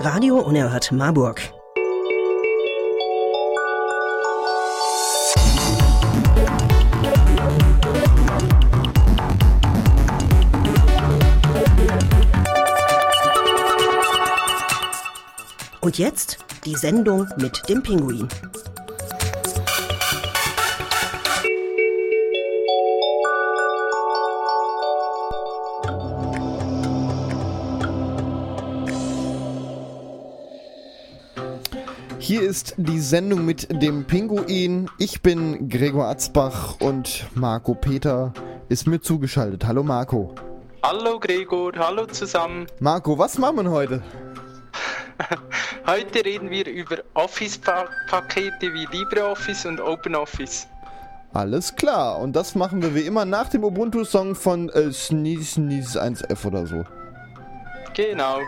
Radio Unerhört Marburg. Und jetzt die Sendung mit dem Pinguin. Ist die Sendung mit dem Pinguin. Ich bin Gregor Atzbach und Marco Peter ist mir zugeschaltet. Hallo Marco. Hallo Gregor, hallo zusammen. Marco, was machen wir heute? Heute reden wir über Office-Pakete wie LibreOffice und OpenOffice. Alles klar, und das machen wir wie immer nach dem Ubuntu-Song von äh, Sneeze Sneeze 1F oder so. Genau.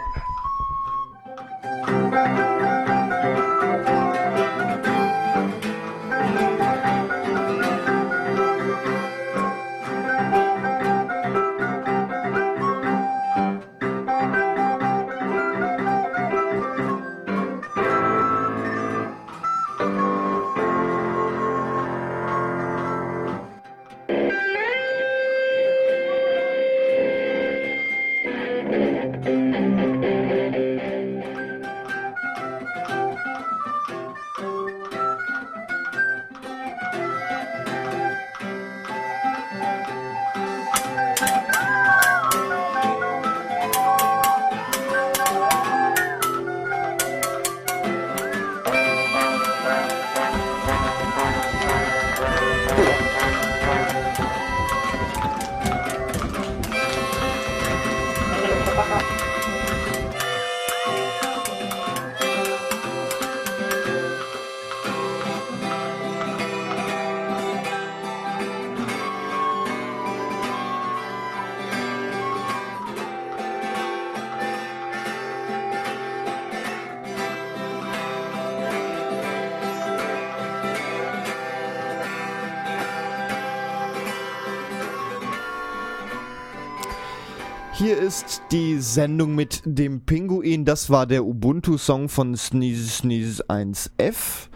Ist die Sendung mit dem Pinguin. Das war der Ubuntu-Song von Sneeze Sneeze 1F.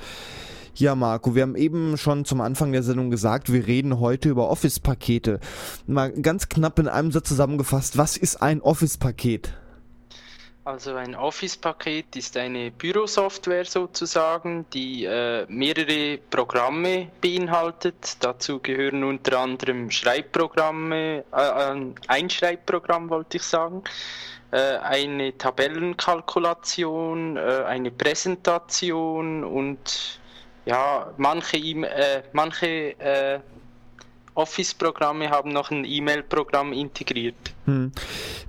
Ja, Marco, wir haben eben schon zum Anfang der Sendung gesagt, wir reden heute über Office-Pakete. Mal ganz knapp in einem Satz zusammengefasst, was ist ein Office-Paket? Also ein Office-Paket ist eine Bürosoftware sozusagen, die äh, mehrere Programme beinhaltet. Dazu gehören unter anderem Schreibprogramme, äh, ein Schreibprogramm wollte ich sagen, äh, eine Tabellenkalkulation, äh, eine Präsentation und ja, manche, e manche äh, Office-Programme haben noch ein E-Mail-Programm integriert. Hm.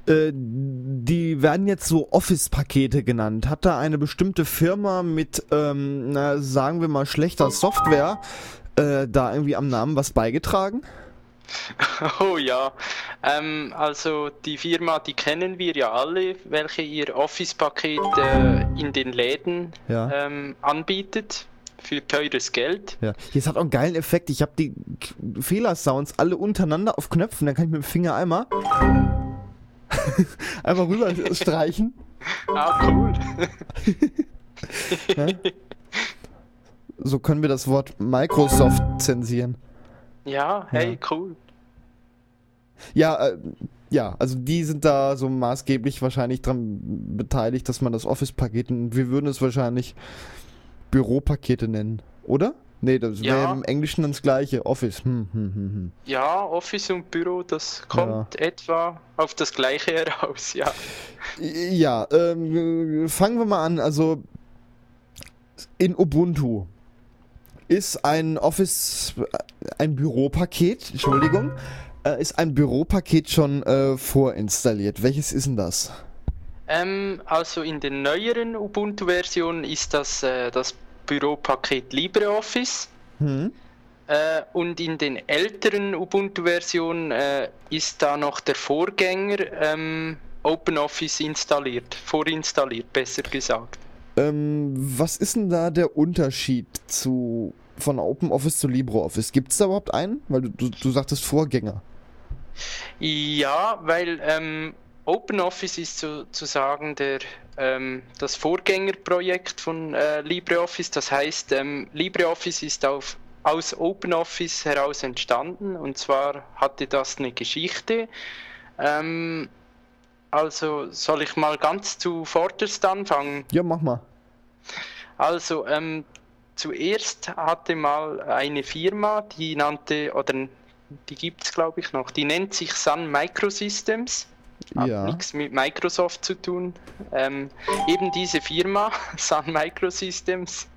Äh, die werden jetzt so Office-Pakete genannt. Hat da eine bestimmte Firma mit, ähm, na, sagen wir mal, schlechter Software äh, da irgendwie am Namen was beigetragen? Oh ja, ähm, also die Firma, die kennen wir ja alle, welche ihr Office-Paket äh, in den Läden ja. ähm, anbietet für teures Geld. Ja, hier hat auch einen geilen Effekt. Ich habe die Fehlersounds alle untereinander auf Knöpfen. Dann kann ich mit dem Finger einmal einmal rüber streichen. Ah, cool. ja? So können wir das Wort Microsoft zensieren. Ja, hey, ja. cool. Ja, äh, ja, also die sind da so maßgeblich wahrscheinlich dran beteiligt, dass man das Office-Paket, wir würden es wahrscheinlich Büropakete nennen, oder? Nee, das ja. wäre im Englischen dann das gleiche. Office. Hm, hm, hm, hm. ja, Office und Büro, das kommt ja. etwa auf das gleiche heraus, ja. Ja, ähm, fangen wir mal an. Also in Ubuntu ist ein Office, ein Büropaket, Entschuldigung, äh, ist ein Büropaket schon äh, vorinstalliert. Welches ist denn das? Ähm, also in den neueren Ubuntu-Versionen ist das äh, das Büropaket LibreOffice. Hm. Äh, und in den älteren Ubuntu-Versionen äh, ist da noch der Vorgänger ähm, OpenOffice installiert, vorinstalliert, besser gesagt. Ähm, was ist denn da der Unterschied zu von OpenOffice zu LibreOffice? Gibt es da überhaupt einen? Weil du, du, du sagtest Vorgänger. Ja, weil ähm, OpenOffice ist sozusagen der, ähm, das Vorgängerprojekt von äh, LibreOffice. Das heißt, ähm, LibreOffice ist auf, aus OpenOffice heraus entstanden und zwar hatte das eine Geschichte. Ähm, also soll ich mal ganz zuvorderst anfangen? Ja, mach mal. Also ähm, zuerst hatte mal eine Firma, die nannte, oder die gibt es glaube ich noch, die nennt sich Sun Microsystems. Hat ja. nichts mit Microsoft zu tun. Ähm, eben diese Firma, Sun Microsystems,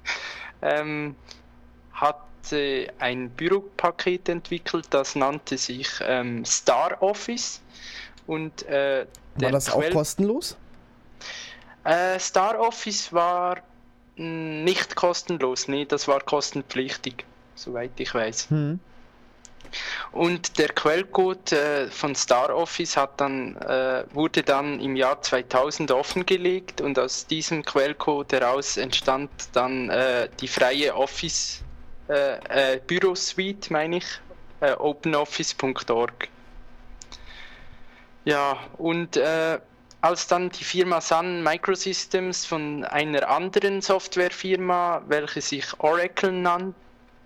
ähm, hat äh, ein Büropaket entwickelt, das nannte sich ähm, Star Office. Und, äh, war das Quell auch kostenlos? Äh, Star Office war nicht kostenlos, nee, das war kostenpflichtig, soweit ich weiß. Hm. Und der Quellcode äh, von StarOffice hat dann, äh, wurde dann im Jahr 2000 offengelegt und aus diesem Quellcode heraus entstand dann äh, die freie Office äh, äh, Bürosuite, meine ich, äh, openoffice.org. Ja, und als dann die Firma Sun Microsystems von einer anderen Softwarefirma, welche sich Oracle nannte,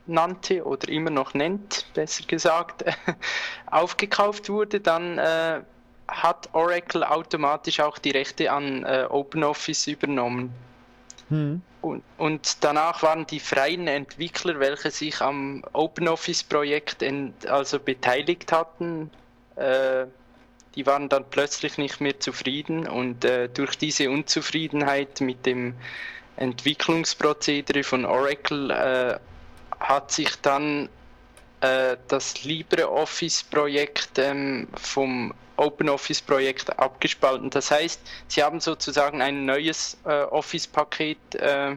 nannte oder immer noch nennt, besser gesagt, aufgekauft wurde, dann äh, hat Oracle automatisch auch die Rechte an äh, OpenOffice übernommen. Hm. Und, und, danach waren die freien Entwickler, welche sich am OpenOffice-Projekt also beteiligt hatten, äh, die waren dann plötzlich nicht mehr zufrieden und äh, durch diese Unzufriedenheit mit dem Entwicklungsprozedere von Oracle äh, hat sich dann äh, das LibreOffice-Projekt ähm, vom OpenOffice-Projekt abgespalten. Das heißt, sie haben sozusagen ein neues äh, Office-Paket äh,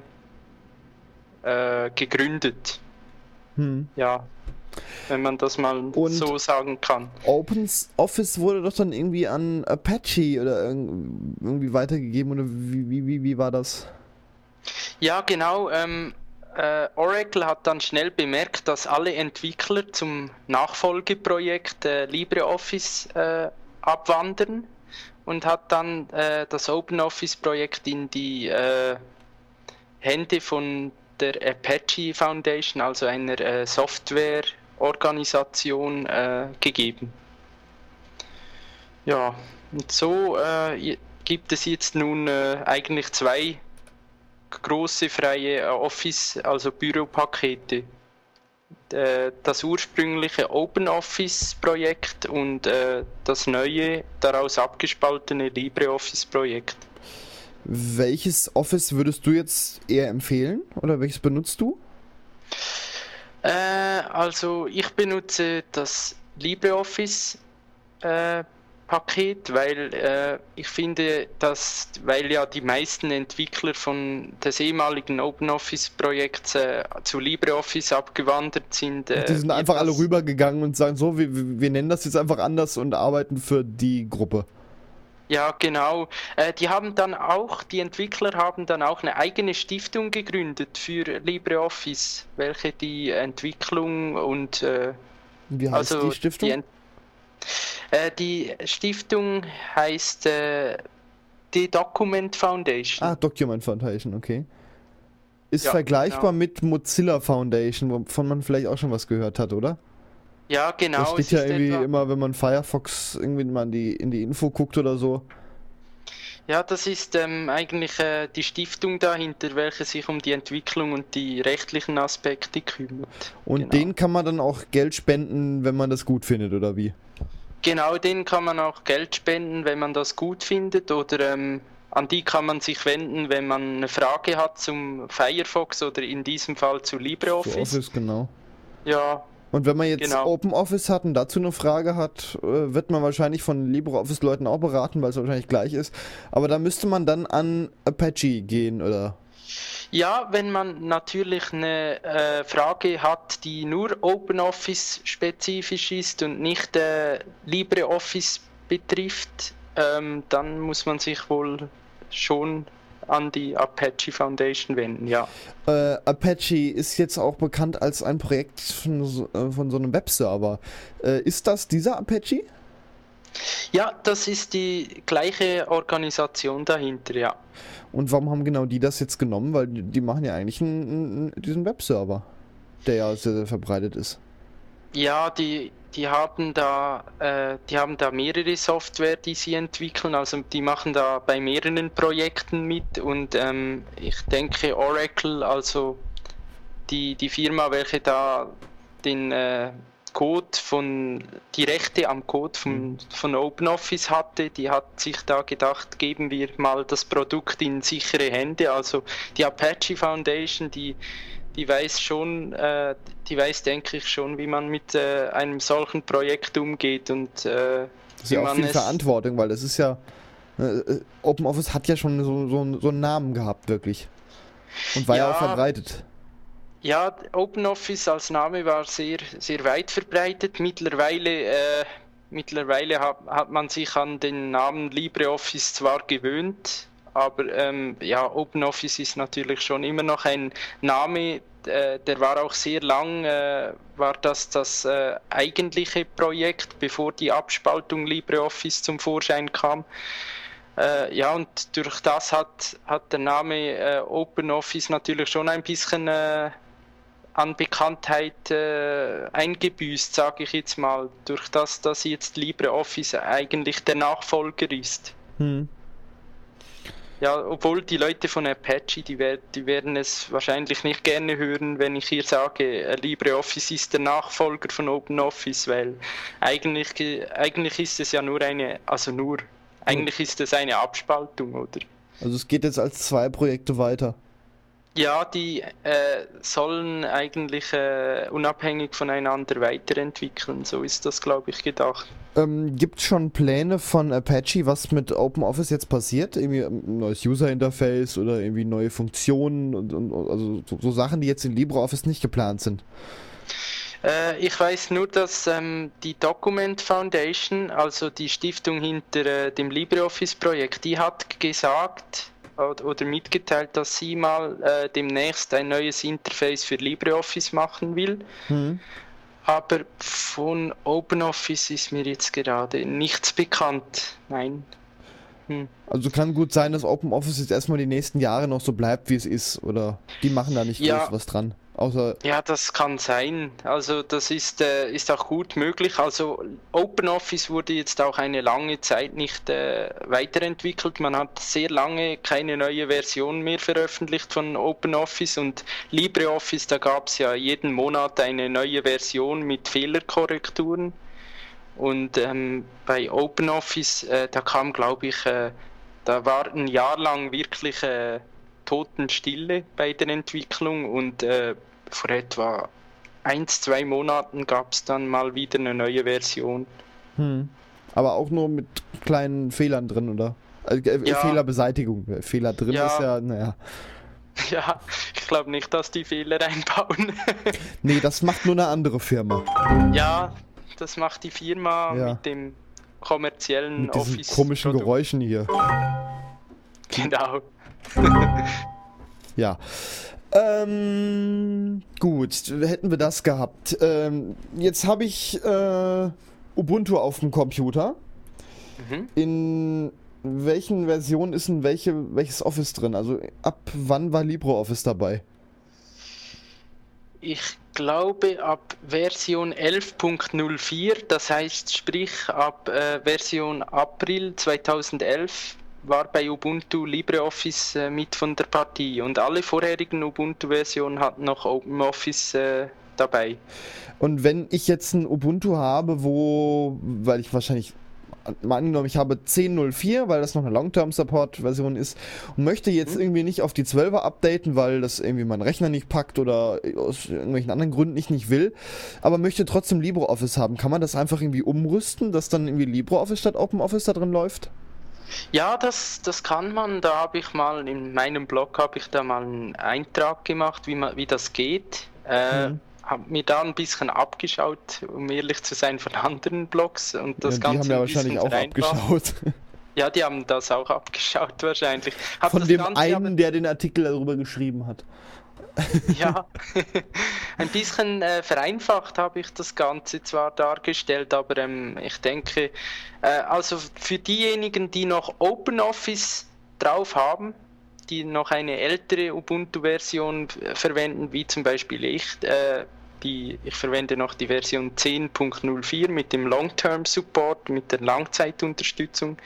äh gegründet. Hm. Ja, wenn man das mal Und so sagen kann. OpenOffice wurde doch dann irgendwie an Apache oder irgendwie weitergegeben oder wie, wie, wie, wie war das? Ja, genau. Ähm, äh, Oracle hat dann schnell bemerkt, dass alle Entwickler zum Nachfolgeprojekt äh, LibreOffice äh, abwandern und hat dann äh, das OpenOffice-Projekt in die äh, Hände von der Apache Foundation, also einer äh, Softwareorganisation, gegeben. Ja, und so gibt es jetzt nun eigentlich zwei große freie äh, Office, also Büropakete. Äh, das ursprüngliche OpenOffice-Projekt und äh, das neue, daraus abgespaltene LibreOffice-Projekt. Welches Office würdest du jetzt eher empfehlen oder welches benutzt du? Äh, also ich benutze das LibreOffice äh, Paket, weil äh, ich finde, dass, weil ja die meisten Entwickler von des ehemaligen OpenOffice-Projekts äh, zu LibreOffice abgewandert sind. Äh, die sind einfach alle rübergegangen und sagen so, wir, wir nennen das jetzt einfach anders und arbeiten für die Gruppe. Ja, genau. Äh, die haben dann auch, die Entwickler haben dann auch eine eigene Stiftung gegründet für LibreOffice, welche die Entwicklung und äh, wie heißt also die Stiftung? Die äh, die Stiftung heißt äh, die Document Foundation. Ah, Document Foundation, okay. Ist ja, vergleichbar genau. mit Mozilla Foundation, wovon man vielleicht auch schon was gehört hat, oder? Ja, genau. Das steht ja irgendwie immer, wenn man Firefox irgendwie mal in die, in die Info guckt oder so. Ja, das ist ähm, eigentlich äh, die Stiftung dahinter, welche sich um die Entwicklung und die rechtlichen Aspekte kümmert. Und genau. denen kann man dann auch Geld spenden, wenn man das gut findet, oder wie? Genau, denen kann man auch Geld spenden, wenn man das gut findet oder ähm, an die kann man sich wenden, wenn man eine Frage hat zum Firefox oder in diesem Fall zu LibreOffice. Zu Office, genau. Ja. Und wenn man jetzt genau. OpenOffice hat und dazu eine Frage hat, äh, wird man wahrscheinlich von LibreOffice-Leuten auch beraten, weil es wahrscheinlich gleich ist. Aber da müsste man dann an Apache gehen, oder? Ja, wenn man natürlich eine äh, Frage hat, die nur OpenOffice spezifisch ist und nicht äh, LibreOffice betrifft, ähm, dann muss man sich wohl schon an die Apache Foundation wenden, ja. Äh, Apache ist jetzt auch bekannt als ein Projekt von so, äh, von so einem Webserver. Äh, ist das dieser Apache? Ja, das ist die gleiche Organisation dahinter, ja. Und warum haben genau die das jetzt genommen? Weil die machen ja eigentlich einen, einen, diesen Webserver, der ja sehr, sehr verbreitet ist. Ja, die, die haben da, äh, die haben da mehrere Software, die sie entwickeln. Also die machen da bei mehreren Projekten mit und ähm, ich denke Oracle, also die, die Firma, welche da den äh, Code von, die Rechte am Code von, mhm. von OpenOffice hatte, die hat sich da gedacht, geben wir mal das Produkt in sichere Hände. Also die Apache Foundation, die, die weiß schon, äh, die weiß, denke ich, schon, wie man mit äh, einem solchen Projekt umgeht und äh, das ist ja auch viel Verantwortung, weil das ist ja äh, OpenOffice hat ja schon so, so, so einen Namen gehabt, wirklich. Und war ja, ja auch verbreitet. Ja, OpenOffice als Name war sehr, sehr weit verbreitet. Mittlerweile, äh, mittlerweile hat, hat man sich an den Namen LibreOffice zwar gewöhnt, aber ähm, ja, OpenOffice ist natürlich schon immer noch ein Name, äh, der war auch sehr lang, äh, war das das äh, eigentliche Projekt, bevor die Abspaltung LibreOffice zum Vorschein kam. Äh, ja, und durch das hat, hat der Name äh, OpenOffice natürlich schon ein bisschen äh, an Bekanntheit äh, eingebüßt, sage ich jetzt mal, durch das, dass jetzt LibreOffice eigentlich der Nachfolger ist. Hm. Ja, obwohl die Leute von Apache, die, wer die werden es wahrscheinlich nicht gerne hören, wenn ich hier sage, äh, LibreOffice ist der Nachfolger von OpenOffice, weil eigentlich, eigentlich ist es ja nur eine, also nur, eigentlich ist es eine Abspaltung, oder? Also es geht jetzt als zwei Projekte weiter. Ja, die äh, sollen eigentlich äh, unabhängig voneinander weiterentwickeln. So ist das, glaube ich, gedacht. Ähm, Gibt es schon Pläne von Apache, was mit OpenOffice jetzt passiert? Irgendwie ein neues User-Interface oder irgendwie neue Funktionen und, und also so, so, Sachen, die jetzt in LibreOffice nicht geplant sind? Äh, ich weiß nur, dass ähm, die Document Foundation, also die Stiftung hinter äh, dem LibreOffice-Projekt, die hat gesagt, oder mitgeteilt, dass sie mal äh, demnächst ein neues Interface für LibreOffice machen will. Mhm. Aber von OpenOffice ist mir jetzt gerade nichts bekannt. Nein. Hm. Also kann gut sein, dass OpenOffice jetzt erstmal die nächsten Jahre noch so bleibt, wie es ist. Oder die machen da nicht ja. groß was dran. Außer ja, das kann sein. Also das ist, äh, ist auch gut möglich. Also OpenOffice wurde jetzt auch eine lange Zeit nicht äh, weiterentwickelt. Man hat sehr lange keine neue Version mehr veröffentlicht von OpenOffice und LibreOffice, da gab es ja jeden Monat eine neue Version mit Fehlerkorrekturen. Und ähm, bei OpenOffice, äh, da kam, glaube ich, äh, da war ein Jahr lang wirklich äh, Totenstille bei der Entwicklung und äh, vor etwa ein, zwei Monaten gab es dann mal wieder eine neue Version. Hm. Aber auch nur mit kleinen Fehlern drin, oder? Also, äh, ja. Fehlerbeseitigung. Fehler drin ja. ist ja, naja. Ja, ich glaube nicht, dass die Fehler einbauen. nee, das macht nur eine andere Firma. Ja, das macht die Firma ja. mit dem kommerziellen mit diesen Office. komischen Produkt. Geräuschen hier. Genau. ja. Ähm, gut, hätten wir das gehabt. Ähm, jetzt habe ich äh, Ubuntu auf dem Computer. Mhm. In welchen Versionen ist denn welche, welches Office drin? Also ab wann war LibreOffice dabei? Ich glaube ab Version 11.04, das heißt sprich ab äh, Version April 2011 war bei Ubuntu LibreOffice äh, mit von der Partie und alle vorherigen Ubuntu-Versionen hatten noch OpenOffice äh, dabei. Und wenn ich jetzt ein Ubuntu habe, wo, weil ich wahrscheinlich mal angenommen, ich habe 10.04, weil das noch eine Long-Term-Support-Version ist und möchte jetzt mhm. irgendwie nicht auf die 12er updaten, weil das irgendwie mein Rechner nicht packt oder aus irgendwelchen anderen Gründen ich nicht will, aber möchte trotzdem LibreOffice haben. Kann man das einfach irgendwie umrüsten, dass dann irgendwie LibreOffice statt OpenOffice da drin läuft? Ja, das, das kann man. Da habe ich mal in meinem Blog habe ich da mal einen Eintrag gemacht, wie, man, wie das geht. Äh, mhm. Habe mir da ein bisschen abgeschaut, um ehrlich zu sein, von anderen Blogs und das ja, Ganze. Die haben ja wahrscheinlich auch abgeschaut. Ja, die haben das auch abgeschaut wahrscheinlich. Hab von dem Ganze einen, der den Artikel darüber geschrieben hat. ja, ein bisschen äh, vereinfacht habe ich das Ganze zwar dargestellt, aber ähm, ich denke, äh, also für diejenigen, die noch OpenOffice drauf haben, die noch eine ältere Ubuntu-Version verwenden, wie zum Beispiel ich, äh, die, ich verwende noch die Version 10.04 mit dem Long-Term Support, mit der Langzeitunterstützung.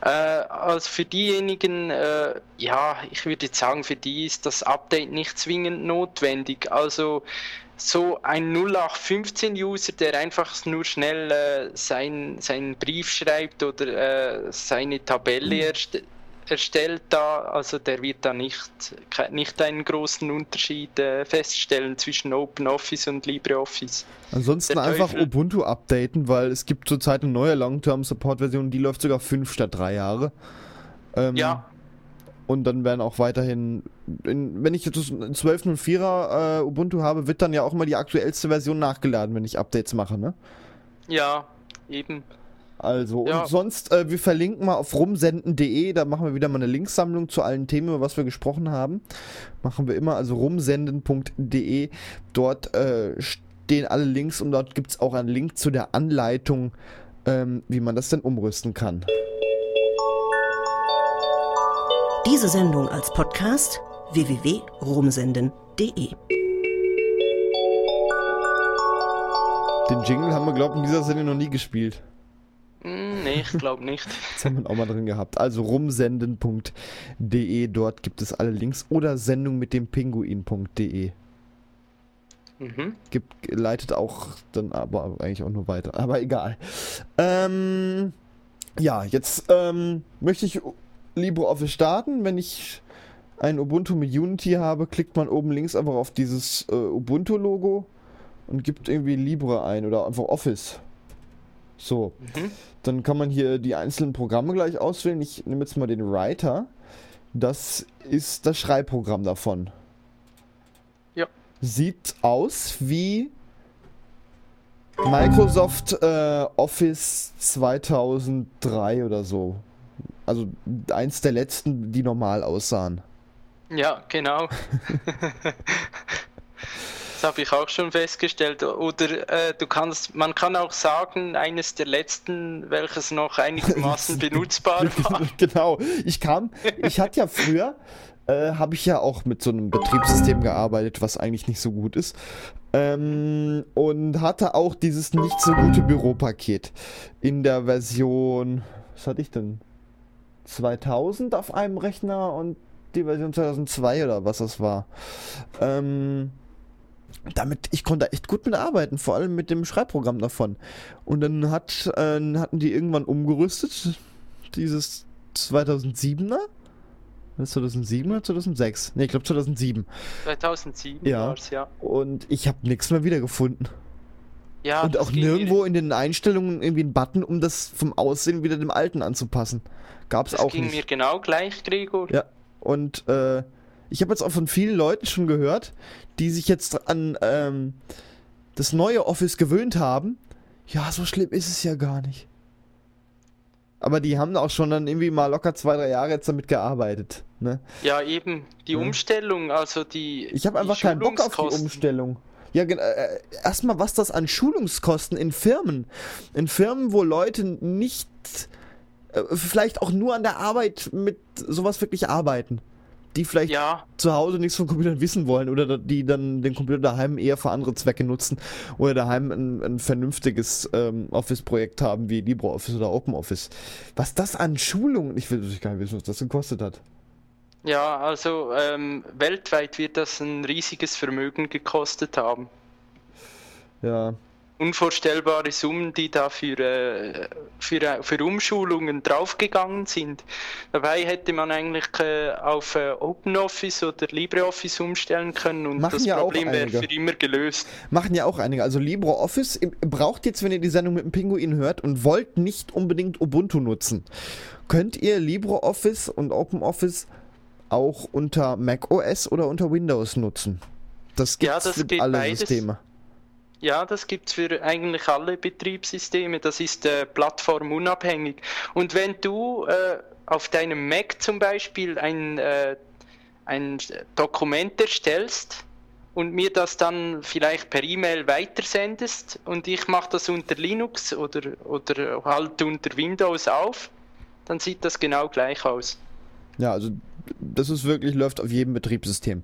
Äh, also für diejenigen, äh, ja, ich würde jetzt sagen, für die ist das Update nicht zwingend notwendig. Also so ein 0815-User, der einfach nur schnell äh, sein, seinen Brief schreibt oder äh, seine Tabelle mhm. erstellt, erstellt da, also der wird da nicht, nicht einen großen Unterschied äh, feststellen zwischen OpenOffice und LibreOffice. Ansonsten einfach Ubuntu updaten, weil es gibt zurzeit eine neue Long-Term-Support-Version, die läuft sogar fünf statt drei Jahre. Ähm, ja. Und dann werden auch weiterhin, in, wenn ich jetzt 12.04er äh, Ubuntu habe, wird dann ja auch immer die aktuellste Version nachgeladen, wenn ich Updates mache, ne? Ja, eben. Also, ja. und sonst, äh, wir verlinken mal auf rumsenden.de, da machen wir wieder mal eine Linksammlung zu allen Themen, über was wir gesprochen haben. Machen wir immer, also rumsenden.de. Dort äh, stehen alle Links und dort gibt es auch einen Link zu der Anleitung, ähm, wie man das denn umrüsten kann. Diese Sendung als Podcast www.rumsenden.de. Den Jingle haben wir, glaube ich, in dieser Sendung noch nie gespielt. Nee, ich glaube nicht. das haben wir auch mal drin gehabt. Also rumsenden.de, dort gibt es alle Links. Oder Sendung mit dem Pinguin.de. Mhm. Gibt, leitet auch dann aber eigentlich auch nur weiter. Aber egal. Ähm, ja, jetzt ähm, möchte ich LibreOffice starten. Wenn ich ein Ubuntu mit Unity habe, klickt man oben links einfach auf dieses äh, Ubuntu-Logo und gibt irgendwie Libre ein oder einfach Office. So, mhm. dann kann man hier die einzelnen Programme gleich auswählen. Ich nehme jetzt mal den Writer. Das ist das Schreibprogramm davon. Ja. Sieht aus wie Microsoft äh, Office 2003 oder so. Also eins der letzten, die normal aussahen. Ja, genau. habe ich auch schon festgestellt. Oder äh, du kannst, man kann auch sagen, eines der letzten, welches noch einigermaßen benutzbar war. genau. Ich kam, ich hatte ja früher, äh, habe ich ja auch mit so einem Betriebssystem gearbeitet, was eigentlich nicht so gut ist. Ähm, und hatte auch dieses nicht so gute Büropaket in der Version, was hatte ich denn? 2000 auf einem Rechner und die Version 2002 oder was das war. Ähm, damit, ich konnte echt gut mitarbeiten, vor allem mit dem Schreibprogramm davon. Und dann hat, äh, hatten die irgendwann umgerüstet, dieses 2007er. Das 2007 oder 2006? Ne, ich glaube 2007. 2007 ja. war's, ja. Und ich habe nichts mehr wiedergefunden. Ja, und auch nirgendwo in den Einstellungen irgendwie einen Button, um das vom Aussehen wieder dem alten anzupassen. Gab's auch nicht. Das ging mir genau gleich, Gregor. Ja. Und äh, ich habe jetzt auch von vielen Leuten schon gehört, die sich jetzt an ähm, das neue Office gewöhnt haben. Ja, so schlimm ist es ja gar nicht. Aber die haben auch schon dann irgendwie mal locker zwei, drei Jahre jetzt damit gearbeitet. Ne? Ja, eben. Die. Umstellung, also die. Ich habe einfach keinen Bock auf die Umstellung. Ja, äh, erstmal, was das an Schulungskosten in Firmen. In Firmen, wo Leute nicht, äh, vielleicht auch nur an der Arbeit mit sowas wirklich arbeiten die vielleicht ja. zu Hause nichts von Computern wissen wollen oder die dann den Computer daheim eher für andere Zwecke nutzen oder daheim ein, ein vernünftiges ähm, Office-Projekt haben wie LibreOffice oder OpenOffice. Was das an Schulungen, ich will gar nicht wissen, was das gekostet hat. Ja, also ähm, weltweit wird das ein riesiges Vermögen gekostet haben. Ja, unvorstellbare Summen, die da für, äh, für, äh, für Umschulungen draufgegangen sind. Dabei hätte man eigentlich äh, auf OpenOffice oder LibreOffice umstellen können und Machen das ja Problem wäre für immer gelöst. Machen ja auch einige. Also LibreOffice braucht jetzt, wenn ihr die Sendung mit dem Pinguin hört und wollt nicht unbedingt Ubuntu nutzen, könnt ihr LibreOffice und OpenOffice auch unter macOS oder unter Windows nutzen. Das gibt es ja, für alle beides. Systeme. Ja, das gibt es für eigentlich alle Betriebssysteme. Das ist äh, plattformunabhängig. Und wenn du äh, auf deinem Mac zum Beispiel ein, äh, ein Dokument erstellst und mir das dann vielleicht per E-Mail weitersendest und ich mache das unter Linux oder, oder halt unter Windows auf, dann sieht das genau gleich aus. Ja, also das ist wirklich, läuft auf jedem Betriebssystem.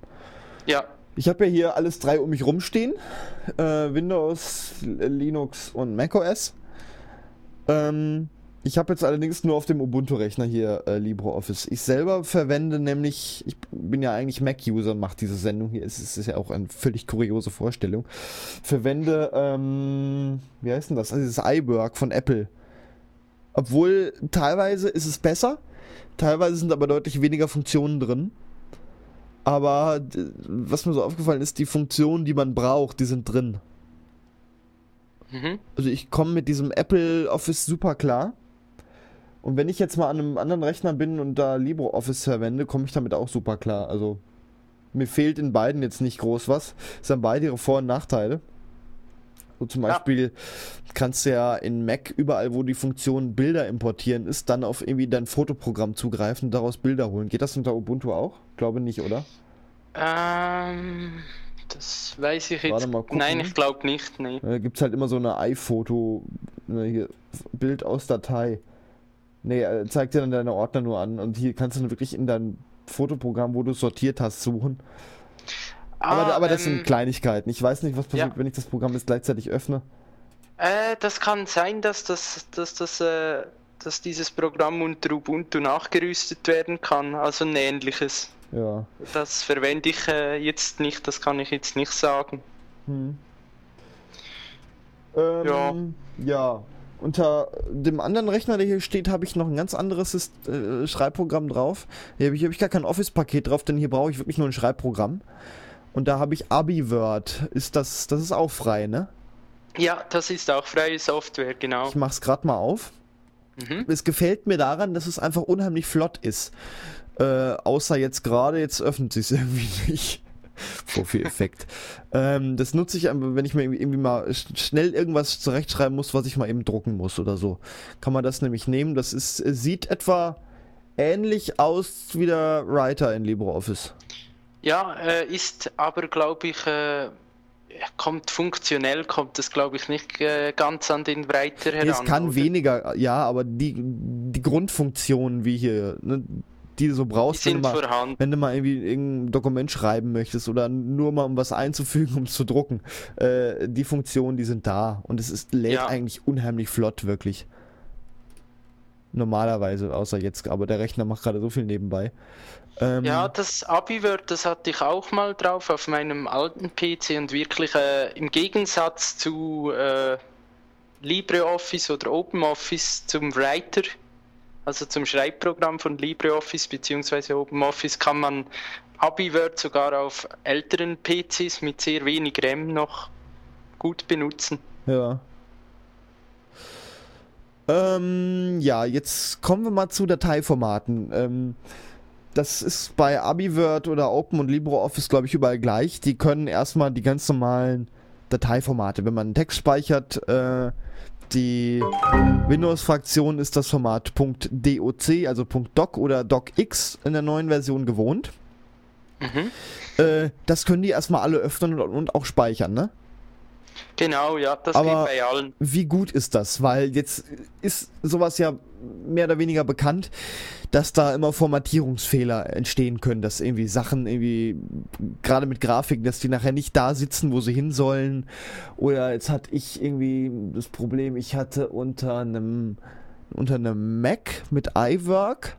Ja. Ich habe ja hier alles drei um mich rumstehen. Äh, Windows, Linux und macOS. Ähm, ich habe jetzt allerdings nur auf dem Ubuntu-Rechner hier äh, LibreOffice. Ich selber verwende nämlich, ich bin ja eigentlich Mac-User und mache diese Sendung hier. Es ist, ja auch eine völlig kuriose Vorstellung. Verwende, ähm, wie heißt denn das? Also das iWork von Apple. Obwohl teilweise ist es besser, teilweise sind aber deutlich weniger Funktionen drin. Aber was mir so aufgefallen ist, die Funktionen, die man braucht, die sind drin. Mhm. Also ich komme mit diesem Apple Office super klar. Und wenn ich jetzt mal an einem anderen Rechner bin und da LibreOffice verwende, komme ich damit auch super klar. Also mir fehlt in beiden jetzt nicht groß was. Es haben beide ihre Vor- und Nachteile. So zum Beispiel ja. kannst du ja in Mac überall, wo die Funktion Bilder importieren ist, dann auf irgendwie dein Fotoprogramm zugreifen und daraus Bilder holen. Geht das unter Ubuntu auch? Glaube nicht, oder? Ähm, das weiß ich jetzt. Nein, ich glaube nicht. Nee. Da gibt es halt immer so eine iPhoto, ne, Bild aus Datei. Nee, äh, zeigt dir dann deine Ordner nur an und hier kannst du dann wirklich in dein Fotoprogramm, wo du sortiert hast, suchen. Aber, ah, aber das ähm, sind Kleinigkeiten. Ich weiß nicht, was passiert, ja. wenn ich das Programm jetzt gleichzeitig öffne. Äh, das kann sein, dass das, dass das, äh, dass dieses Programm unter Ubuntu nachgerüstet werden kann, also ein ähnliches. Ja. Das verwende ich äh, jetzt nicht, das kann ich jetzt nicht sagen. Hm. Ähm, ja. Ja, unter dem anderen Rechner, der hier steht, habe ich noch ein ganz anderes äh, Schreibprogramm drauf. Hier habe ich, hab ich, gar kein Office-Paket drauf, denn hier brauche ich wirklich nur ein Schreibprogramm. Und da habe ich AbiWord. Ist das, das ist auch frei, ne? Ja, das ist auch freie Software, genau. Ich mache es gerade mal auf. Mhm. Es gefällt mir daran, dass es einfach unheimlich flott ist. Äh, außer jetzt gerade, jetzt öffnet sich irgendwie nicht. Profi-Effekt. ähm, das nutze ich, wenn ich mir irgendwie mal schnell irgendwas zurechtschreiben muss, was ich mal eben drucken muss oder so. Kann man das nämlich nehmen. Das ist, sieht etwa ähnlich aus wie der Writer in LibreOffice. Ja, äh, ist aber, glaube ich, äh, kommt funktionell, kommt das, glaube ich, nicht äh, ganz an den Writer heran. es kann oder? weniger, ja, aber die, die Grundfunktionen wie hier, ne, die du so brauchst, wenn du, mal, wenn du, mal, irgendwie irgendein Dokument schreiben möchtest oder nur mal um was einzufügen, um es zu drucken. Äh, die Funktionen, die sind da und es ist, lädt ja. eigentlich unheimlich flott, wirklich. Normalerweise, außer jetzt, aber der Rechner macht gerade so viel nebenbei. Ähm, ja, das AbiWord, das hatte ich auch mal drauf auf meinem alten PC und wirklich äh, im Gegensatz zu äh, LibreOffice oder OpenOffice zum Writer also zum Schreibprogramm von LibreOffice bzw. OpenOffice kann man AbiWord sogar auf älteren PCs mit sehr wenig RAM noch gut benutzen. Ja. Ähm, ja, jetzt kommen wir mal zu Dateiformaten. Ähm, das ist bei AbiWord oder Open und LibreOffice, glaube ich, überall gleich. Die können erstmal die ganz normalen Dateiformate. Wenn man einen Text speichert, äh, die Windows-Fraktion ist das Format .doc, also .doc oder docx in der neuen Version gewohnt. Mhm. Äh, das können die erstmal alle öffnen und, und auch speichern, ne? Genau, ja, das Aber geht bei allen. Wie gut ist das? Weil jetzt ist sowas ja mehr oder weniger bekannt, dass da immer Formatierungsfehler entstehen können, dass irgendwie Sachen irgendwie, gerade mit Grafiken, dass die nachher nicht da sitzen, wo sie hin sollen. Oder jetzt hatte ich irgendwie das Problem, ich hatte unter einem, unter einem Mac mit iWork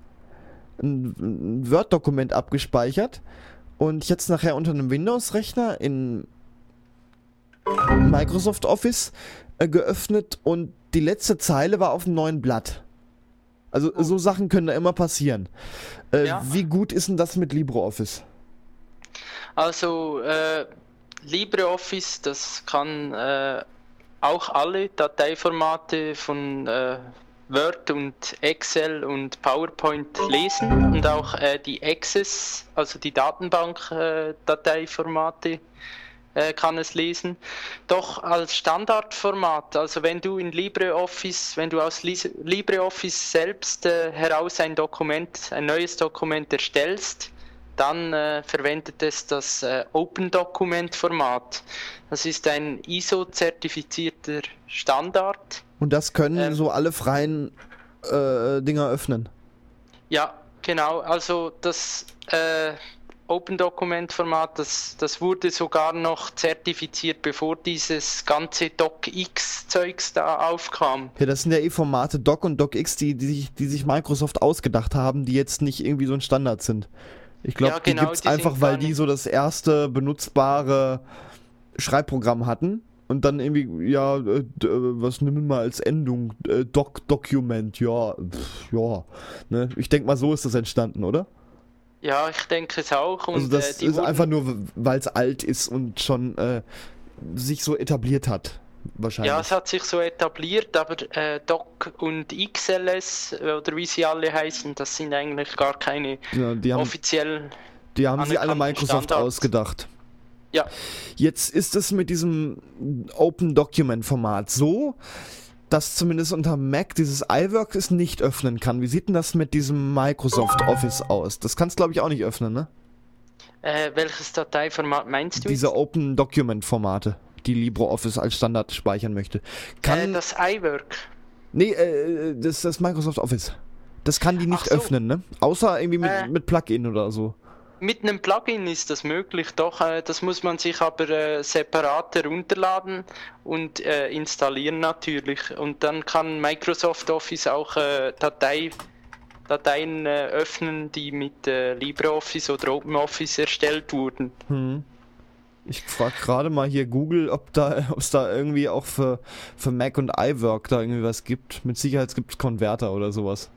ein, ein Word-Dokument abgespeichert und jetzt nachher unter einem Windows-Rechner in Microsoft Office äh, geöffnet und die letzte Zeile war auf einem neuen Blatt. Also oh. so Sachen können da immer passieren. Äh, ja. Wie gut ist denn das mit LibreOffice? Also äh, LibreOffice, das kann äh, auch alle Dateiformate von äh, Word und Excel und PowerPoint lesen und auch äh, die Access, also die Datenbank-Dateiformate äh, kann es lesen. Doch als Standardformat, also wenn du in LibreOffice, wenn du aus LibreOffice selbst äh, heraus ein Dokument, ein neues Dokument erstellst, dann äh, verwendet es das äh, Open Document Format. Das ist ein ISO-zertifizierter Standard. Und das können ähm, so alle freien äh, Dinger öffnen. Ja, genau. Also das äh, Open Document Format, das, das wurde sogar noch zertifiziert, bevor dieses ganze DocX-Zeugs da aufkam. Ja, das sind ja eh Formate Doc und DocX, die, die, sich, die sich Microsoft ausgedacht haben, die jetzt nicht irgendwie so ein Standard sind. Ich glaube, ja, genau, die gibt es einfach, weil die so das erste benutzbare Schreibprogramm hatten und dann irgendwie, ja, äh, äh, was nehmen wir mal als Endung? Äh, Doc, Document, ja, pff, ja. Ne? Ich denke mal, so ist das entstanden, oder? Ja, ich denke es auch. Und, also das äh, ist einfach nur, weil es alt ist und schon äh, sich so etabliert hat. Wahrscheinlich. Ja, es hat sich so etabliert, aber äh, Doc und XLS oder wie sie alle heißen, das sind eigentlich gar keine ja, die haben, offiziell. Die haben sie alle Microsoft Standards. ausgedacht. Ja. Jetzt ist es mit diesem Open Document Format so, dass zumindest unter Mac dieses iWork es nicht öffnen kann. Wie sieht denn das mit diesem Microsoft Office aus? Das kannst glaube ich auch nicht öffnen, ne? Äh, welches Dateiformat meinst du? Diese jetzt? Open Document Formate, die LibreOffice als Standard speichern möchte. Kann äh, das iWork? Nee, äh, das, das Microsoft Office. Das kann die nicht so. öffnen, ne? Außer irgendwie mit, äh. mit Plugin oder so. Mit einem Plugin ist das möglich, doch äh, das muss man sich aber äh, separat herunterladen und äh, installieren natürlich. Und dann kann Microsoft Office auch äh, Datei, Dateien äh, öffnen, die mit äh, LibreOffice oder OpenOffice erstellt wurden. Hm. Ich frage gerade mal hier Google, ob da, es da irgendwie auch für, für Mac und iWork da irgendwie was gibt. Mit Sicherheit gibt es Konverter oder sowas.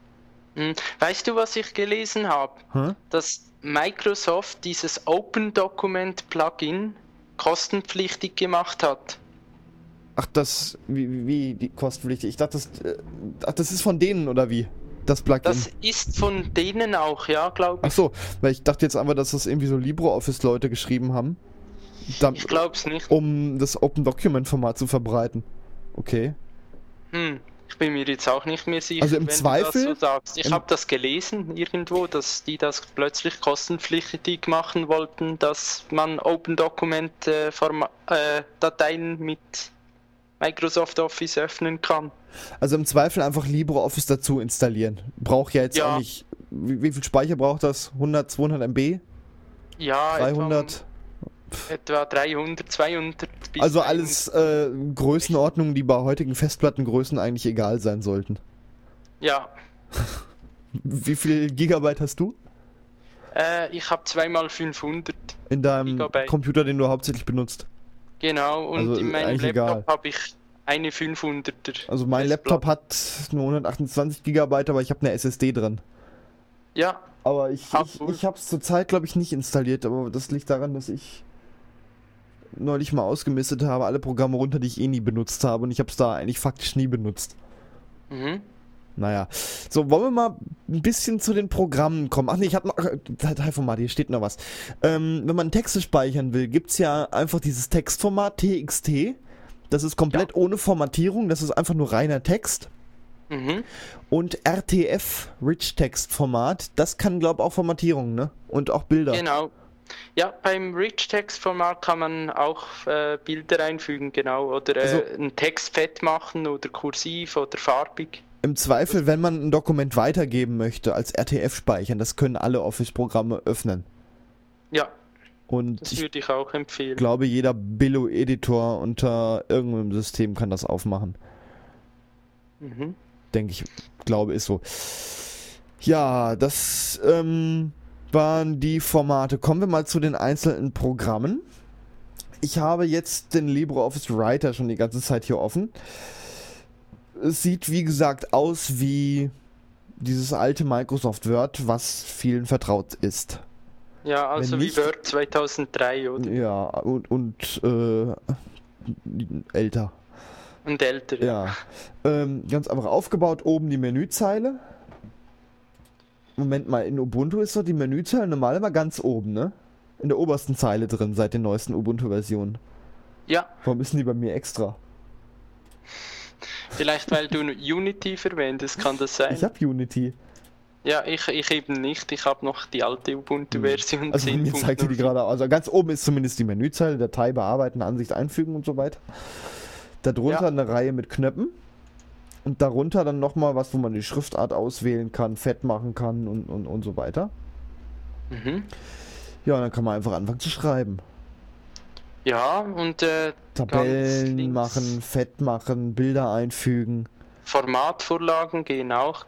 Hm. Weißt du, was ich gelesen habe? Hm? Dass Microsoft dieses Open Document Plugin kostenpflichtig gemacht hat. Ach, das, wie, wie die kostenpflichtig? Ich dachte, das, äh, ach, das ist von denen oder wie? Das Plugin? Das ist von denen auch, ja, glaube ich. Ach so, weil ich dachte jetzt einfach, dass das irgendwie so LibreOffice-Leute geschrieben haben. Dann, ich glaube es nicht. Um das Open Document Format zu verbreiten. Okay. Hm, ich bin mir jetzt auch nicht mehr sicher, also im Zweifel, so Ich habe das gelesen irgendwo, dass die das plötzlich kostenpflichtig machen wollten, dass man Open Document äh, äh, Dateien mit Microsoft Office öffnen kann. Also im Zweifel einfach LibreOffice dazu installieren. Braucht ja jetzt ja. auch nicht. Wie, wie, viel Speicher braucht das? 100, 200 MB? Ja, 300? Etwa 300, 200 bis Also alles äh, Größenordnungen, die bei heutigen Festplattengrößen eigentlich egal sein sollten. Ja. Wie viel Gigabyte hast du? Äh, ich habe zweimal 500. In deinem Gigabyte. Computer, den du hauptsächlich benutzt? Genau, und also in meinem Laptop habe ich eine 500er. Also mein Laptop hat nur 128 Gigabyte, aber ich habe eine SSD drin. Ja. Aber ich, ich, ich habe es zurzeit, glaube ich, nicht installiert, aber das liegt daran, dass ich neulich mal ausgemistet habe, alle Programme runter, die ich eh nie benutzt habe und ich habe es da eigentlich faktisch nie benutzt. Mhm. Naja. So, wollen wir mal ein bisschen zu den Programmen kommen. Ach nee, ich hab noch. Dateiformat, hier steht noch was. Ähm, wenn man Texte speichern will, gibt es ja einfach dieses Textformat TXT. Das ist komplett ja. ohne Formatierung, das ist einfach nur reiner Text. Mhm. Und RTF, Rich Text Format, das kann, glaube ich, auch Formatierung, ne? Und auch Bilder. Genau, ja, beim Rich Text Format kann man auch äh, Bilder einfügen, genau, oder äh, also, einen Text fett machen oder kursiv oder farbig. Im Zweifel, wenn man ein Dokument weitergeben möchte als RTF speichern, das können alle Office-Programme öffnen. Ja. Und das würde ich auch empfehlen. Ich glaube, jeder Billo-Editor unter irgendeinem System kann das aufmachen. Mhm. Denke ich, glaube, ist so. Ja, das ähm, waren die Formate. Kommen wir mal zu den einzelnen Programmen. Ich habe jetzt den LibreOffice Writer schon die ganze Zeit hier offen. Es sieht wie gesagt aus wie dieses alte Microsoft Word, was vielen vertraut ist. Ja, also nicht, wie Word 2003, oder? Ja, und, und äh, älter. Und älter, ja. ja. Ähm, ganz einfach aufgebaut, oben die Menüzeile. Moment mal, in Ubuntu ist doch die Menüzeile normal immer ganz oben, ne? In der obersten Zeile drin seit den neuesten Ubuntu-Versionen. Ja. Warum ist denn die bei mir extra? Vielleicht weil du Unity verwendest, kann das sein? Ich hab Unity. Ja, ich, ich eben nicht. Ich habe noch die alte Ubuntu-Version. Also mir zeigt die gerade, also ganz oben ist zumindest die Menüzeile, Datei bearbeiten, Ansicht einfügen und so weiter. Darunter ja. eine Reihe mit Knöpfen. Und darunter dann nochmal was, wo man die Schriftart auswählen kann, fett machen kann und, und, und so weiter. Mhm. Ja, und dann kann man einfach anfangen zu schreiben. Ja, und äh, Tabellen machen, fett machen, Bilder einfügen. Formatvorlagen gehen auch.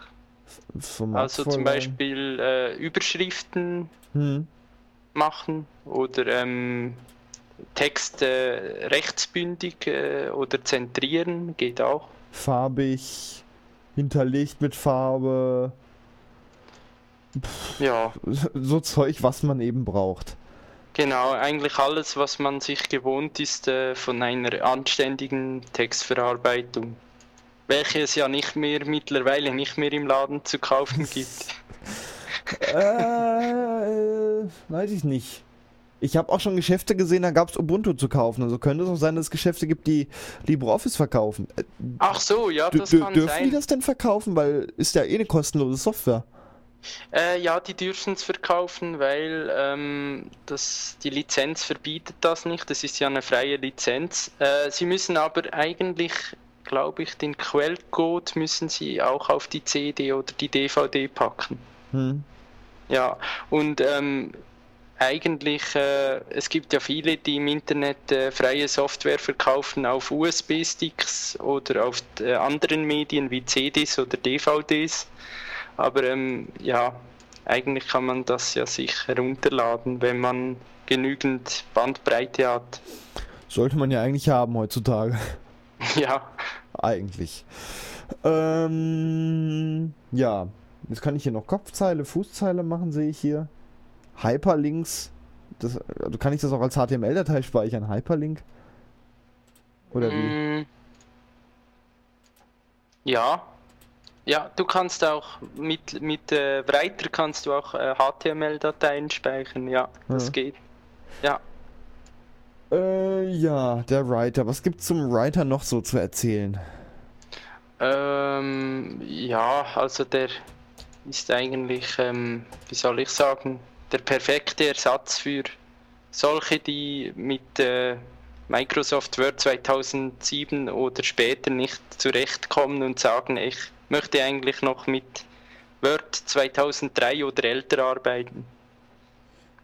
Formatvorlagen. Also zum Beispiel äh, Überschriften hm. machen oder ähm, Text äh, rechtsbündig äh, oder zentrieren geht auch. Farbig, hinterlegt mit Farbe. Pff, ja. So Zeug, was man eben braucht. Genau, eigentlich alles, was man sich gewohnt ist äh, von einer anständigen Textverarbeitung. Welche es ja nicht mehr mittlerweile nicht mehr im Laden zu kaufen gibt. äh, äh, weiß ich nicht. Ich habe auch schon Geschäfte gesehen, da gab es Ubuntu zu kaufen. Also könnte es auch sein, dass es Geschäfte gibt, die LibreOffice verkaufen. Äh, Ach so, ja, das kann dürfen sein. die das denn verkaufen? Weil ist ja eh eine kostenlose Software. Äh, ja, die dürfen es verkaufen, weil ähm, das, die Lizenz verbietet das nicht. Das ist ja eine freie Lizenz. Äh, sie müssen aber eigentlich, glaube ich, den Quellcode müssen sie auch auf die CD oder die DVD packen. Hm. Ja, und ähm, eigentlich, äh, es gibt ja viele, die im Internet äh, freie Software verkaufen auf USB-Sticks oder auf äh, anderen Medien wie CDs oder DVDs. Aber ähm, ja, eigentlich kann man das ja sich herunterladen, wenn man genügend Bandbreite hat. Sollte man ja eigentlich haben heutzutage. Ja. Eigentlich. Ähm, ja, jetzt kann ich hier noch Kopfzeile, Fußzeile machen, sehe ich hier. Hyperlinks. Das, also kann ich das auch als HTML-Datei speichern? Hyperlink? Oder wie? Mm. Ja, ja, du kannst auch mit, mit äh, Writer kannst du auch äh, HTML-Dateien speichern, ja, das ja. geht. Ja. Äh, ja, der Writer. Was gibt's zum Writer noch so zu erzählen? Ähm, ja, also der ist eigentlich, ähm, wie soll ich sagen, der perfekte Ersatz für solche, die mit äh, Microsoft Word 2007 oder später nicht zurechtkommen und sagen, ich möchte eigentlich noch mit Word 2003 oder älter arbeiten.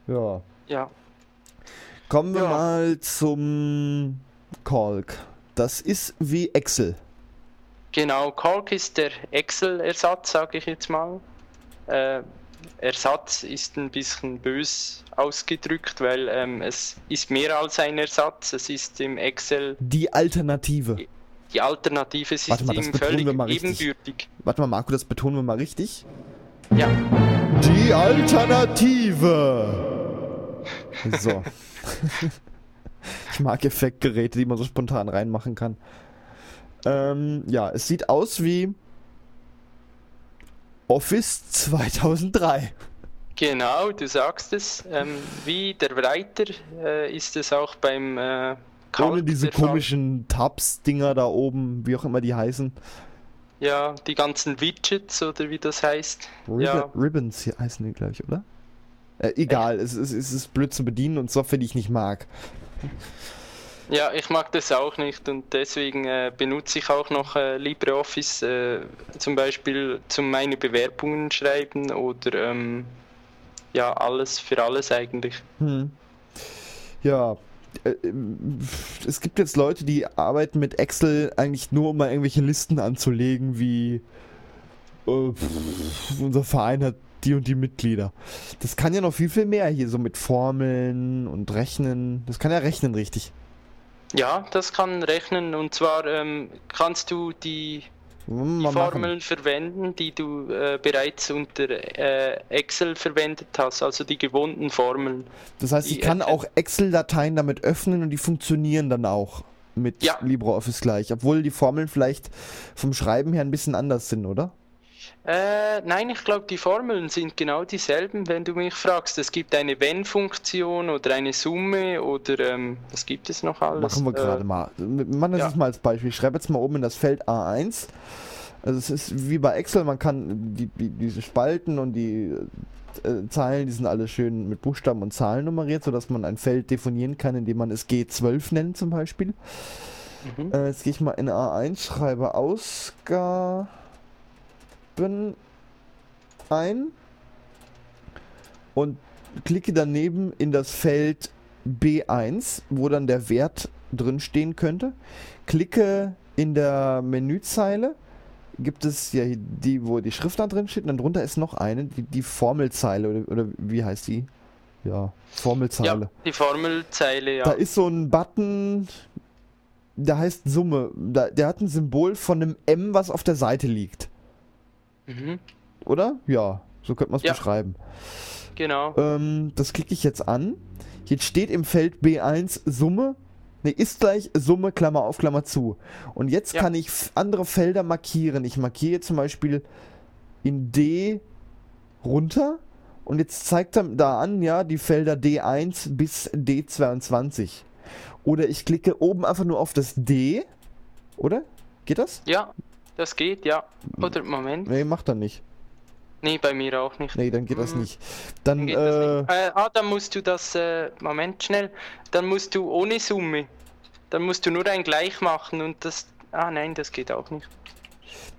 Ja. Ja. Kommen wir ja. mal zum Calc. Das ist wie Excel. Genau, Calc ist der Excel-Ersatz, sage ich jetzt mal. Äh, Ersatz ist ein bisschen bös ausgedrückt, weil ähm, es ist mehr als ein Ersatz. Es ist im Excel. Die Alternative. Die Alternative ist Warte mal, ihm völlig ebenbürtig. Warte mal, Marco, das betonen wir mal richtig. Ja. Die Alternative. So. ich mag Effektgeräte, die man so spontan reinmachen kann. Ähm, ja, es sieht aus wie Office 2003. Genau, du sagst es. Ähm, wie der Writer äh, ist es auch beim äh, ohne diese komischen Tabs-Dinger da oben, wie auch immer die heißen. Ja, die ganzen Widgets oder wie das heißt. Rib ja. Ribbons hier heißen die, glaube ich, oder? Äh, egal, äh. es, es, es ist blöd zu bedienen und Software, die ich nicht mag. Ja, ich mag das auch nicht und deswegen äh, benutze ich auch noch äh, LibreOffice äh, zum Beispiel zum meine Bewerbungen schreiben oder ähm, ja, alles für alles eigentlich. Hm. Ja, äh, es gibt jetzt Leute, die arbeiten mit Excel eigentlich nur, um mal irgendwelche Listen anzulegen, wie äh, unser Verein hat die und die Mitglieder. Das kann ja noch viel, viel mehr hier, so mit Formeln und Rechnen. Das kann ja rechnen, richtig. Ja, das kann rechnen und zwar ähm, kannst du die die Formeln verwenden, die du äh, bereits unter äh, Excel verwendet hast, also die gewohnten Formeln. Das heißt, ich kann äh, auch Excel-Dateien damit öffnen und die funktionieren dann auch mit ja. LibreOffice gleich, obwohl die Formeln vielleicht vom Schreiben her ein bisschen anders sind, oder? Äh, nein, ich glaube, die Formeln sind genau dieselben, wenn du mich fragst. Es gibt eine Wenn-Funktion oder eine Summe oder ähm, was gibt es noch alles? Machen wir gerade äh, mal. Machen wir ja. das mal als Beispiel. Ich schreibe jetzt mal oben in das Feld A1 Also es ist wie bei Excel, man kann die, die, diese Spalten und die äh, Zeilen, die sind alle schön mit Buchstaben und Zahlen nummeriert, sodass man ein Feld definieren kann, indem man es G12 nennt zum Beispiel. Mhm. Äh, jetzt gehe ich mal in A1, schreibe Ausgaben ein und klicke daneben in das Feld B1, wo dann der Wert drin stehen könnte. Klicke in der Menüzeile, gibt es ja die, wo die Schrift da drin steht, und dann drunter ist noch eine, die, die Formelzeile, oder, oder wie heißt die? Ja, Formelzeile. Ja, die Formelzeile, ja. Da ist so ein Button, der heißt Summe. Da, der hat ein Symbol von einem M, was auf der Seite liegt. Mhm. Oder? Ja, so könnte man es ja. beschreiben. Genau. Ähm, das klicke ich jetzt an. Jetzt steht im Feld B1 Summe. Ne, ist gleich Summe, Klammer auf, Klammer zu. Und jetzt ja. kann ich andere Felder markieren. Ich markiere zum Beispiel in D runter. Und jetzt zeigt er da an, ja, die Felder D1 bis D22. Oder ich klicke oben einfach nur auf das D. Oder? Geht das? Ja, das geht, ja. Oder Moment. Nee, macht er nicht. Nee, bei mir auch nicht. Nee, dann geht das hm. nicht. Dann, dann äh, nicht. Äh, ah, dann musst du das, äh, Moment schnell, dann musst du ohne Summe. Dann musst du nur ein Gleich machen und das, ah nein, das geht auch nicht.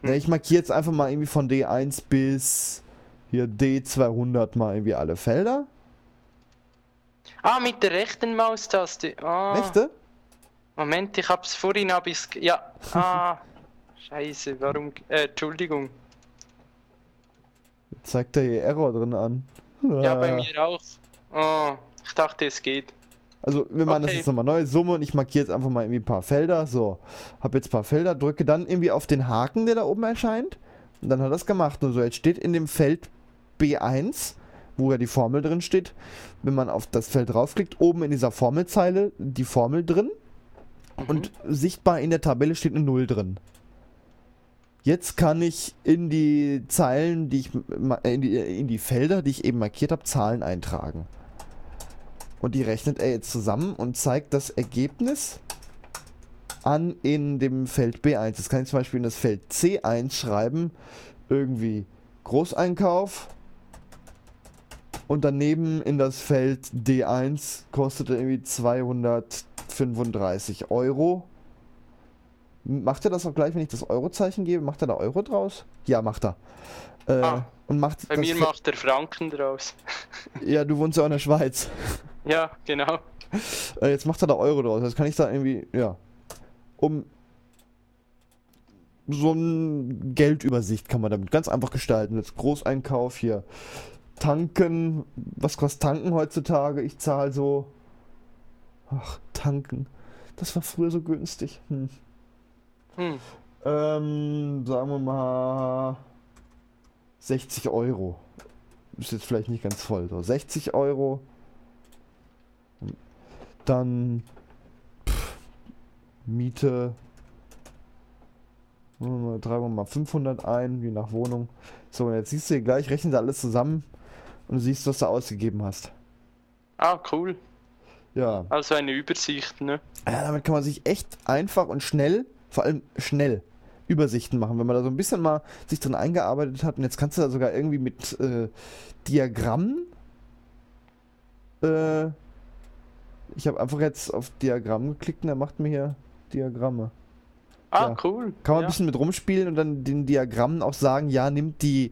Hm. Ja, ich markiere jetzt einfach mal irgendwie von D1 bis hier D200 mal irgendwie alle Felder. Ah, mit der rechten Maustaste. Ah. Rechte? Moment, ich hab's vorhin, hab ich's, ja, ah, scheiße, warum, äh, Entschuldigung zeigt er hier Error drin an. Ja, bei mir auch. Oh, ich dachte, es geht. Also, wir machen okay. das jetzt nochmal neue Summe und ich markiere jetzt einfach mal irgendwie ein paar Felder. So, habe jetzt ein paar Felder, drücke dann irgendwie auf den Haken, der da oben erscheint. Und dann hat er das gemacht. Und so, jetzt steht in dem Feld B1, wo ja die Formel drin steht, wenn man auf das Feld draufklickt, oben in dieser Formelzeile die Formel drin. Mhm. Und sichtbar in der Tabelle steht eine 0 drin. Jetzt kann ich in die Zeilen, die ich in die, in die Felder, die ich eben markiert habe, Zahlen eintragen. Und die rechnet er jetzt zusammen und zeigt das Ergebnis an in dem Feld B1. Das kann ich zum Beispiel in das Feld C1 schreiben, irgendwie Großeinkauf. Und daneben in das Feld D1 kostet er irgendwie 235 Euro. Macht er das auch gleich, wenn ich das Eurozeichen gebe? Macht er da Euro draus? Ja, macht er. Äh, ah, und macht bei mir macht er Franken draus. ja, du wohnst ja auch in der Schweiz. Ja, genau. Äh, jetzt macht er da Euro draus. Jetzt kann ich da irgendwie, ja, um so eine Geldübersicht kann man damit ganz einfach gestalten. Jetzt Großeinkauf hier. Tanken. Was kostet Tanken heutzutage? Ich zahle so. Ach, tanken. Das war früher so günstig. Hm. Hm. Ähm, sagen wir mal 60 Euro. Ist jetzt vielleicht nicht ganz voll. So 60 Euro. Dann pff, Miete. Tragen wir mal 500 ein, je nach Wohnung. So, und jetzt siehst du hier gleich, rechnen sie alles zusammen und du siehst, was du ausgegeben hast. Ah, cool. Ja. Also eine Übersicht, ne? Ja, damit kann man sich echt einfach und schnell vor allem schnell Übersichten machen, wenn man da so ein bisschen mal sich drin eingearbeitet hat und jetzt kannst du da sogar irgendwie mit äh, Diagrammen äh, ich habe einfach jetzt auf Diagramm geklickt und er macht mir hier Diagramme. Ah, ja. cool. Kann man ja. ein bisschen mit rumspielen und dann den Diagrammen auch sagen, ja, nimmt die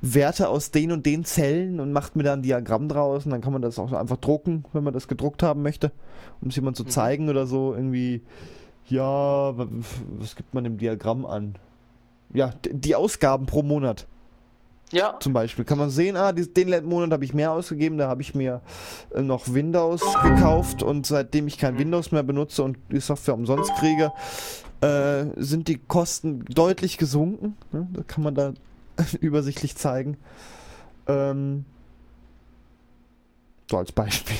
Werte aus den und den Zellen und macht mir da ein Diagramm draus und dann kann man das auch einfach drucken, wenn man das gedruckt haben möchte, um es jemand zu mhm. zeigen oder so, irgendwie ja, was gibt man im Diagramm an? Ja, die Ausgaben pro Monat. Ja. Zum Beispiel kann man sehen, ah, den Monat habe ich mehr ausgegeben, da habe ich mir äh, noch Windows gekauft und seitdem ich kein mhm. Windows mehr benutze und die Software umsonst kriege, äh, sind die Kosten deutlich gesunken. Ne? Da kann man da übersichtlich zeigen. Ähm, so als Beispiel.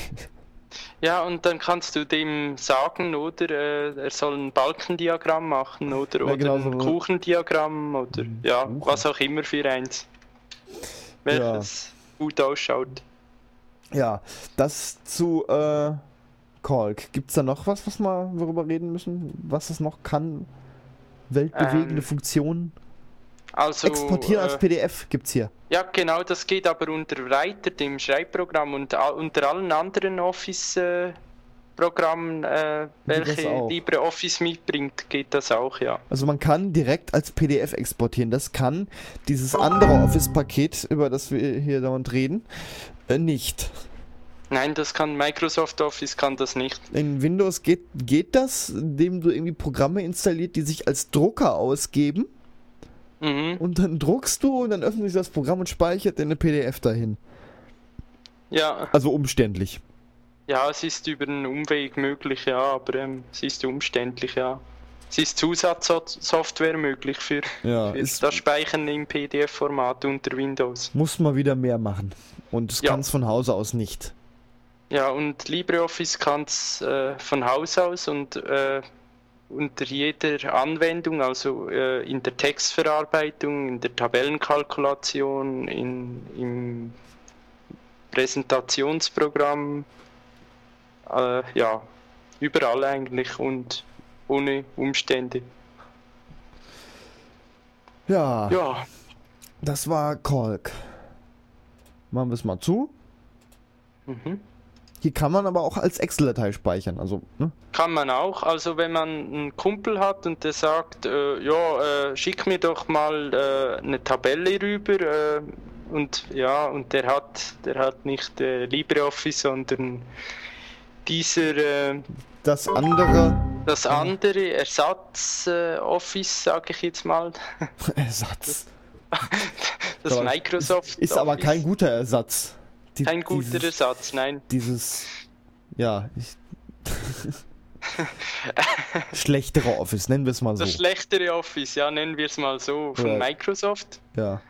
Ja, und dann kannst du dem sagen, oder äh, er soll ein Balkendiagramm machen oder, ja, oder genau ein so Kuchendiagramm oder mhm. ja, Kuchen. was auch immer für eins. Welches ja. gut ausschaut. Ja, das zu äh, Kalk. Gibt es da noch was, was wir worüber reden müssen? Was es noch kann? Weltbewegende ähm, Funktionen? Also, Exportieren als äh, PDF gibt es hier. Ja, genau, das geht aber unter Writer, dem Schreibprogramm und unter allen anderen Office äh, äh, welche LibreOffice mitbringt, geht das auch, ja. Also man kann direkt als PDF exportieren. Das kann dieses andere Office-Paket, über das wir hier dauernd reden, äh, nicht. Nein, das kann Microsoft Office kann das nicht. In Windows geht, geht das, indem du irgendwie Programme installiert, die sich als Drucker ausgeben. Mhm. Und dann druckst du und dann öffnet sich das Programm und speichert deine PDF dahin. Ja. Also umständlich. Ja, es ist über einen Umweg möglich, ja, aber ähm, es ist umständlich, ja. Es ist Zusatzsoftware möglich für, ja, für das Speichern im PDF-Format unter Windows. Muss man wieder mehr machen. Und es ja. kann es von Hause aus nicht. Ja, und LibreOffice kann es äh, von Haus aus und äh, unter jeder Anwendung, also äh, in der Textverarbeitung, in der Tabellenkalkulation, in, im Präsentationsprogramm, äh, ja, überall eigentlich und ohne Umstände. Ja. Ja. Das war Kolk. Machen wir es mal zu. Mhm. Hier kann man aber auch als Excel-Datei speichern. Also, ne? Kann man auch. Also wenn man einen Kumpel hat und der sagt, äh, ja, äh, schick mir doch mal äh, eine Tabelle rüber äh, und ja, und der hat, der hat nicht äh, LibreOffice, sondern dieser äh, das andere das andere Ersatz Office, sage ich jetzt mal. Ersatz. das, das Microsoft ist aber kein guter Ersatz. Die, Kein guter dieses, Ersatz, nein. Dieses, ja, ich, schlechtere Office, nennen wir es mal so. Das schlechtere Office, ja, nennen wir es mal so, von ja. Microsoft. Ja.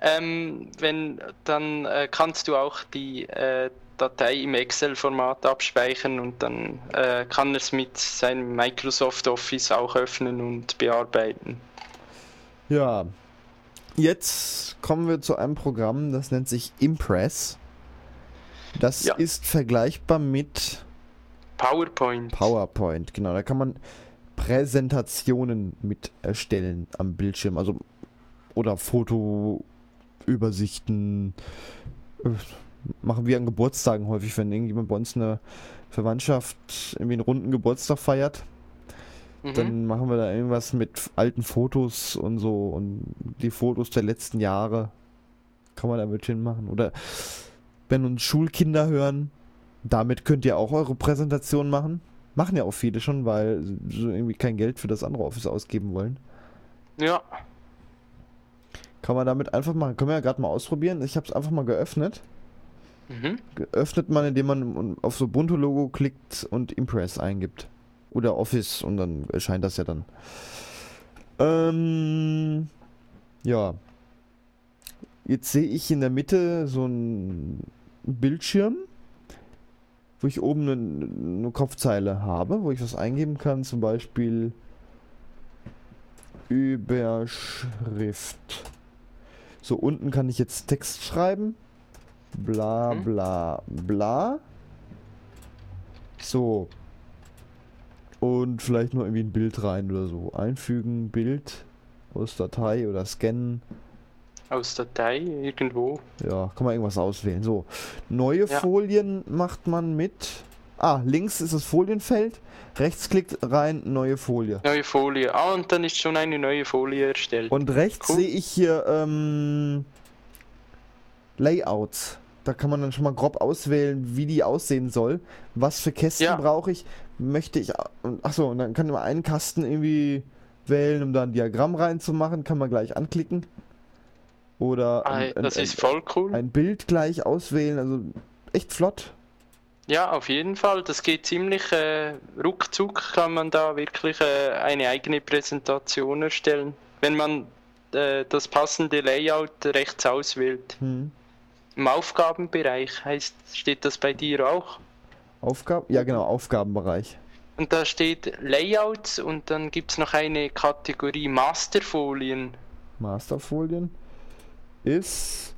Ähm, wenn, dann äh, kannst du auch die äh, Datei im Excel-Format abspeichern und dann äh, kann er es mit seinem Microsoft Office auch öffnen und bearbeiten. Ja, jetzt kommen wir zu einem Programm, das nennt sich Impress. Das ja. ist vergleichbar mit PowerPoint. PowerPoint, genau. Da kann man Präsentationen mit erstellen am Bildschirm. Also oder Fotoübersichten. Machen wir an Geburtstagen häufig, wenn irgendjemand bei uns eine Verwandtschaft irgendwie einen runden Geburtstag feiert. Mhm. Dann machen wir da irgendwas mit alten Fotos und so und die Fotos der letzten Jahre kann man damit hinmachen. Oder wenn uns Schulkinder hören, damit könnt ihr auch eure Präsentation machen. Machen ja auch viele schon, weil sie irgendwie kein Geld für das andere Office ausgeben wollen. Ja. Kann man damit einfach machen. Können wir ja gerade mal ausprobieren. Ich habe es einfach mal geöffnet. Mhm. Geöffnet man, indem man auf so Ubuntu-Logo klickt und Impress eingibt. Oder Office und dann erscheint das ja dann. Ähm, ja. Jetzt sehe ich in der Mitte so ein Bildschirm, wo ich oben eine, eine Kopfzeile habe, wo ich was eingeben kann, zum Beispiel Überschrift. So, unten kann ich jetzt Text schreiben. Bla mhm. bla bla. So. Und vielleicht noch irgendwie ein Bild rein oder so. Einfügen, Bild aus Datei oder scannen. Aus Datei irgendwo. Ja, kann man irgendwas auswählen. So, neue ja. Folien macht man mit. Ah, links ist das Folienfeld. Rechts klickt rein, neue Folie. Neue Folie. Ah, und dann ist schon eine neue Folie erstellt. Und rechts cool. sehe ich hier ähm, Layouts. Da kann man dann schon mal grob auswählen, wie die aussehen soll. Was für Kästen ja. brauche ich? Möchte ich. Achso, und dann kann man einen Kasten irgendwie wählen, um da ein Diagramm reinzumachen. Kann man gleich anklicken. Oder ein, das ein, ist voll cool. ein Bild gleich auswählen, also echt flott. Ja, auf jeden Fall. Das geht ziemlich äh, ruckzuck, kann man da wirklich äh, eine eigene Präsentation erstellen, wenn man äh, das passende Layout rechts auswählt. Hm. Im Aufgabenbereich heißt, steht das bei dir auch? Aufgaben? Ja, genau, Aufgabenbereich. Und da steht Layouts und dann gibt es noch eine Kategorie Masterfolien. Masterfolien? Ist.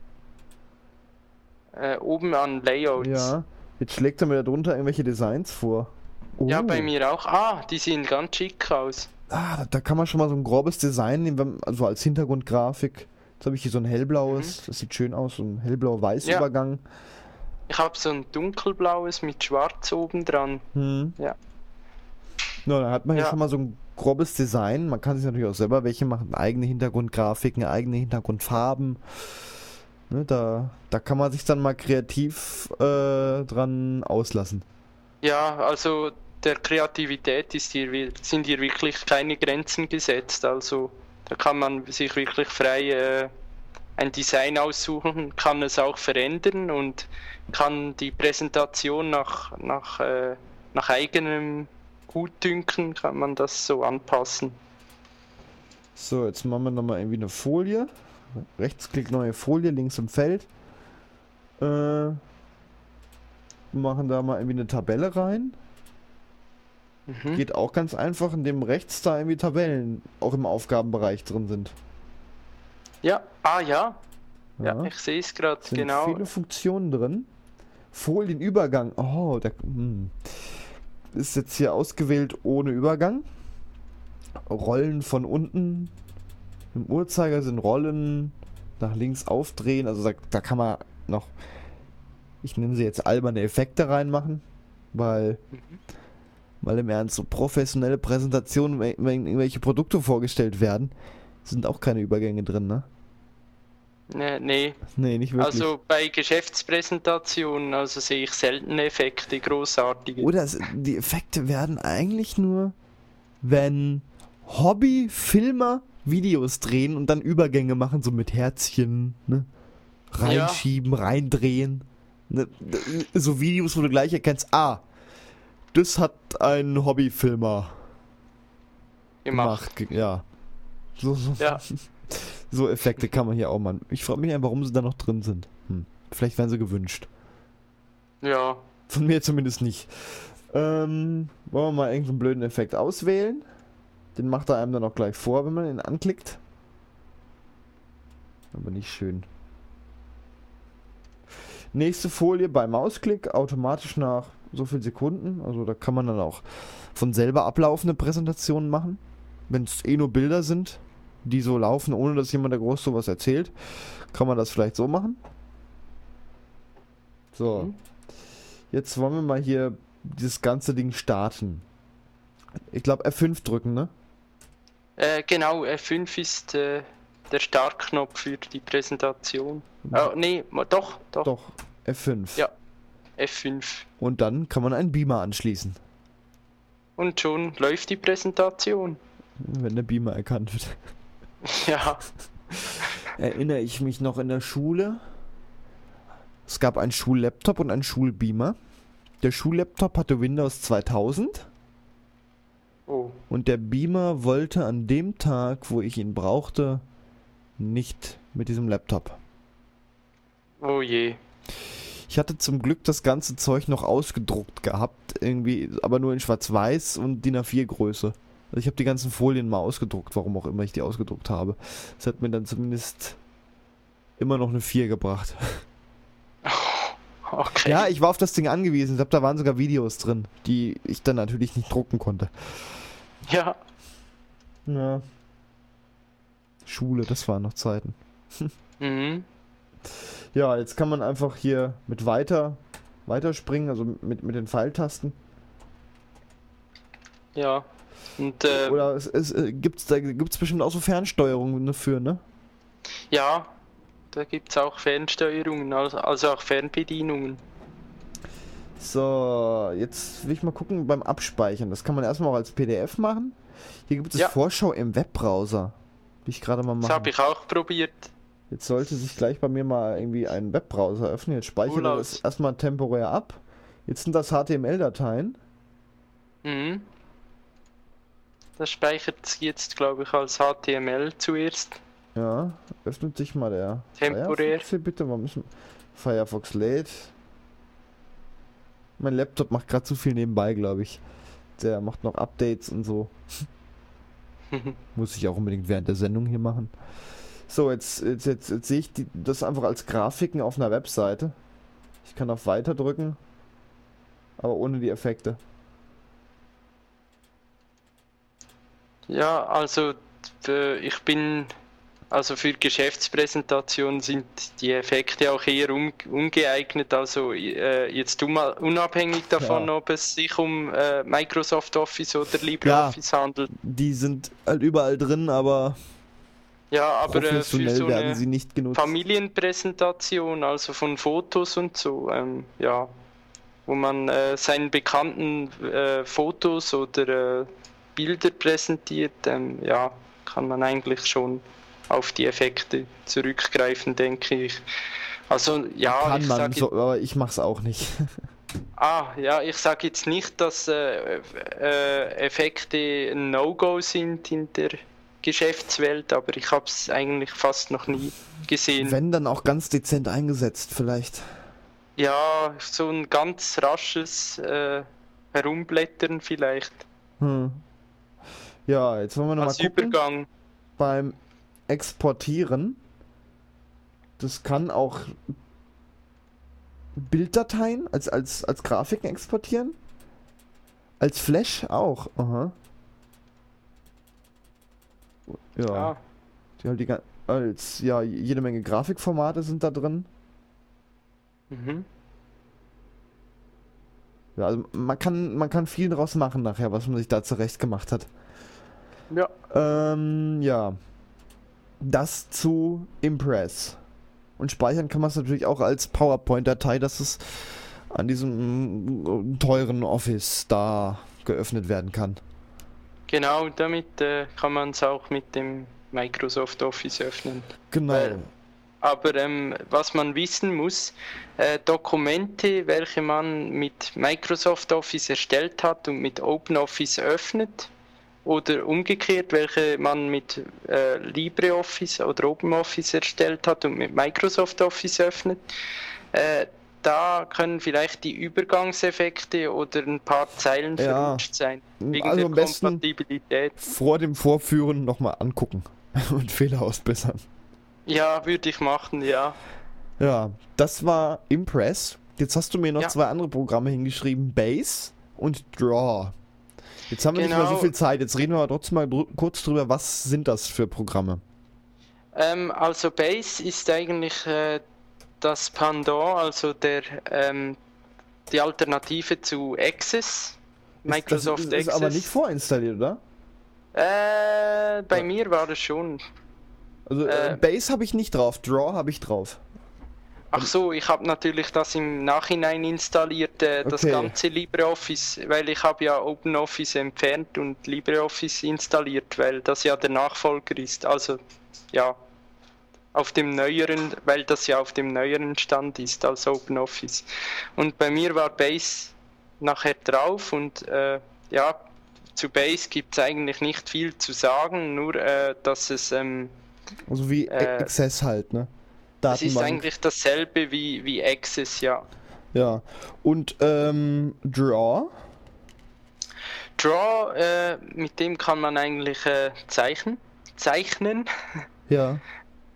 Äh, oben an Layouts. Ja. Jetzt schlägt er mir darunter irgendwelche Designs vor. Oh. Ja, bei mir auch. Ah, die sehen ganz schick aus. ah, da, da, kann man schon mal so ein grobes Design nehmen, also als Hintergrundgrafik. Jetzt habe ich hier so ein hellblaues, mhm. das sieht schön aus, so ein hellblau-weiß ja. Übergang. Ich habe so ein dunkelblaues mit schwarz oben dran. Mhm. Ja. No, dann hat man ja. hier schon mal so ein grobes Design. Man kann sich natürlich auch selber welche machen, eigene Hintergrundgrafiken, eigene Hintergrundfarben. Ne, da, da kann man sich dann mal kreativ äh, dran auslassen. Ja, also der Kreativität ist hier, sind hier wirklich keine Grenzen gesetzt. Also da kann man sich wirklich frei äh, ein Design aussuchen, kann es auch verändern und kann die Präsentation nach, nach, äh, nach eigenem Gutdünken, kann man das so anpassen. So, jetzt machen wir nochmal irgendwie eine Folie. Rechtsklick neue Folie, links im Feld. Äh, machen da mal irgendwie eine Tabelle rein. Mhm. Geht auch ganz einfach, indem rechts da irgendwie Tabellen auch im Aufgabenbereich drin sind. Ja, ah ja. Ja, ja ich sehe es gerade, genau. viele Funktionen drin. Folienübergang. Oh, der hm. Ist jetzt hier ausgewählt ohne Übergang. Rollen von unten. Im Uhrzeiger sind Rollen nach links aufdrehen. Also da, da kann man noch, ich nenne sie jetzt alberne Effekte reinmachen, weil, mhm. weil im Ernst so professionelle Präsentationen, wenn irgendwelche Produkte vorgestellt werden, sind auch keine Übergänge drin, ne? Nee, nee. Nee, nicht wirklich. Also bei Geschäftspräsentationen also sehe ich selten Effekte, großartige. Oder es, die Effekte werden eigentlich nur, wenn Hobbyfilmer Videos drehen und dann Übergänge machen, so mit Herzchen, ne? Reinschieben, ja. reindrehen. Ne? So Videos, wo du gleich erkennst, ah, das hat ein Hobbyfilmer gemacht. gemacht. Ja. So, so. Ja. So Effekte kann man hier auch machen. Ich frage mich einfach, warum sie da noch drin sind. Hm. Vielleicht werden sie gewünscht. Ja. Von mir zumindest nicht. Ähm, wollen wir mal irgendeinen blöden Effekt auswählen? Den macht er einem dann auch gleich vor, wenn man ihn anklickt. Aber nicht schön. Nächste Folie bei Mausklick, automatisch nach so viel Sekunden. Also da kann man dann auch von selber ablaufende Präsentationen machen. Wenn es eh nur Bilder sind, die so laufen, ohne dass jemand da groß sowas erzählt, kann man das vielleicht so machen. So. Mhm. Jetzt wollen wir mal hier dieses ganze Ding starten. Ich glaube F5 drücken, ne? Äh, genau, F5 ist äh, der Startknopf für die Präsentation. Oh, nee, doch, doch. Doch, F5. Ja, F5. Und dann kann man einen Beamer anschließen. Und schon läuft die Präsentation. Wenn der Beamer erkannt wird. Ja. Erinnere ich mich noch in der Schule. Es gab einen Schullaptop und einen Schulbeamer. Der Schullaptop hatte Windows 2000. Oh. Und der Beamer wollte an dem Tag, wo ich ihn brauchte, nicht mit diesem Laptop. Oh je. Ich hatte zum Glück das ganze Zeug noch ausgedruckt gehabt, irgendwie, aber nur in Schwarz-Weiß und DIN A4 Größe. Also ich habe die ganzen Folien mal ausgedruckt, warum auch immer ich die ausgedruckt habe. Das hat mir dann zumindest immer noch eine 4 gebracht. Okay. Ja, ich war auf das Ding angewiesen. Ich glaube, da waren sogar Videos drin, die ich dann natürlich nicht drucken konnte. Ja. Ja. Schule, das waren noch Zeiten. mhm. Ja, jetzt kann man einfach hier mit weiter weiterspringen, also mit, mit den Pfeiltasten. Ja. Und, äh, Oder es, es, äh, gibt's da gibt's bestimmt auch so Fernsteuerungen dafür, ne? Ja, da gibt es auch Fernsteuerungen, also, also auch Fernbedienungen. So, jetzt will ich mal gucken beim Abspeichern. Das kann man erstmal auch als PDF machen. Hier gibt es ja. Vorschau im Webbrowser. Will ich gerade mal machen. Das habe ich auch probiert. Jetzt sollte sich gleich bei mir mal irgendwie ein Webbrowser öffnen. Jetzt speichere ich das erstmal temporär ab. Jetzt sind das HTML-Dateien. Mhm. Das speichert jetzt, glaube ich, als HTML zuerst. Ja, öffnet sich mal der Temporär. Firefox hier bitte, warum müssen Firefox lädt. Mein Laptop macht gerade zu viel nebenbei, glaube ich. Der macht noch Updates und so. Muss ich auch unbedingt während der Sendung hier machen. So, jetzt, jetzt, jetzt, jetzt sehe ich die, das einfach als Grafiken auf einer Webseite. Ich kann auf Weiter drücken, aber ohne die Effekte. Ja, also ich bin also für Geschäftspräsentationen sind die Effekte auch eher un ungeeignet. Also äh, jetzt unabhängig davon, ja. ob es sich um äh, Microsoft Office oder LibreOffice ja, handelt. Die sind halt überall drin, aber ja, aber äh, für so werden sie nicht genutzt. Familienpräsentation, also von Fotos und so, ähm, ja, wo man äh, seinen bekannten äh, Fotos oder äh, Bilder präsentiert, ähm, ja, kann man eigentlich schon auf die Effekte zurückgreifen, denke ich. Also ja, kann man, so, aber ich mache es auch nicht. ah, ja, ich sage jetzt nicht, dass äh, äh, Effekte ein No-Go sind in der Geschäftswelt, aber ich habe es eigentlich fast noch nie gesehen. Wenn dann auch ganz dezent eingesetzt, vielleicht. Ja, so ein ganz rasches äh, Herumblättern vielleicht. Hm. Ja, jetzt wollen wir noch Als mal gucken. Übergang. Beim Exportieren. Das kann auch Bilddateien als, als, als Grafiken exportieren. Als Flash auch. Aha. Ja. ja. Die halt die als ja jede Menge Grafikformate sind da drin. Mhm. Ja, also man kann man kann viel daraus machen nachher, was man sich da zurecht gemacht hat. Ja. Ähm, ja. Das zu Impress. Und speichern kann man es natürlich auch als PowerPoint-Datei, dass es an diesem teuren Office da geöffnet werden kann. Genau, damit äh, kann man es auch mit dem Microsoft Office öffnen. Genau. Weil, aber ähm, was man wissen muss, äh, Dokumente, welche man mit Microsoft Office erstellt hat und mit OpenOffice öffnet, oder umgekehrt, welche man mit äh, LibreOffice oder OpenOffice erstellt hat und mit Microsoft Office öffnet, äh, da können vielleicht die Übergangseffekte oder ein paar Zeilen ja. verrutscht sein. Wegen also der Kompatibilität. Vor dem Vorführen nochmal angucken und Fehler ausbessern. Ja, würde ich machen, ja. Ja, das war Impress. Jetzt hast du mir noch ja. zwei andere Programme hingeschrieben: Base und Draw. Jetzt haben wir genau. nicht mehr so genau. viel Zeit. Jetzt reden wir aber trotzdem mal dr kurz drüber, was sind das für Programme? Ähm, also Base ist eigentlich äh, das Pendant, also der, ähm, die Alternative zu Access, Microsoft das, das ist aber nicht vorinstalliert, oder? Äh, bei ja. mir war das schon. Also äh, äh Base habe ich nicht drauf, Draw habe ich drauf. Ach so, ich habe natürlich das im Nachhinein installiert, äh, das okay. ganze LibreOffice, weil ich habe ja OpenOffice entfernt und LibreOffice installiert, weil das ja der Nachfolger ist. Also ja, auf dem neueren, weil das ja auf dem neueren Stand ist als OpenOffice. Und bei mir war Base nachher drauf und äh, ja, zu Base gibt es eigentlich nicht viel zu sagen, nur äh, dass es. Ähm, also wie äh, Access halt, ne? Das ist eigentlich dasselbe wie, wie Access, ja. Ja. Und ähm, Draw? Draw, äh, mit dem kann man eigentlich äh, zeichnen. Zeichnen. Ja.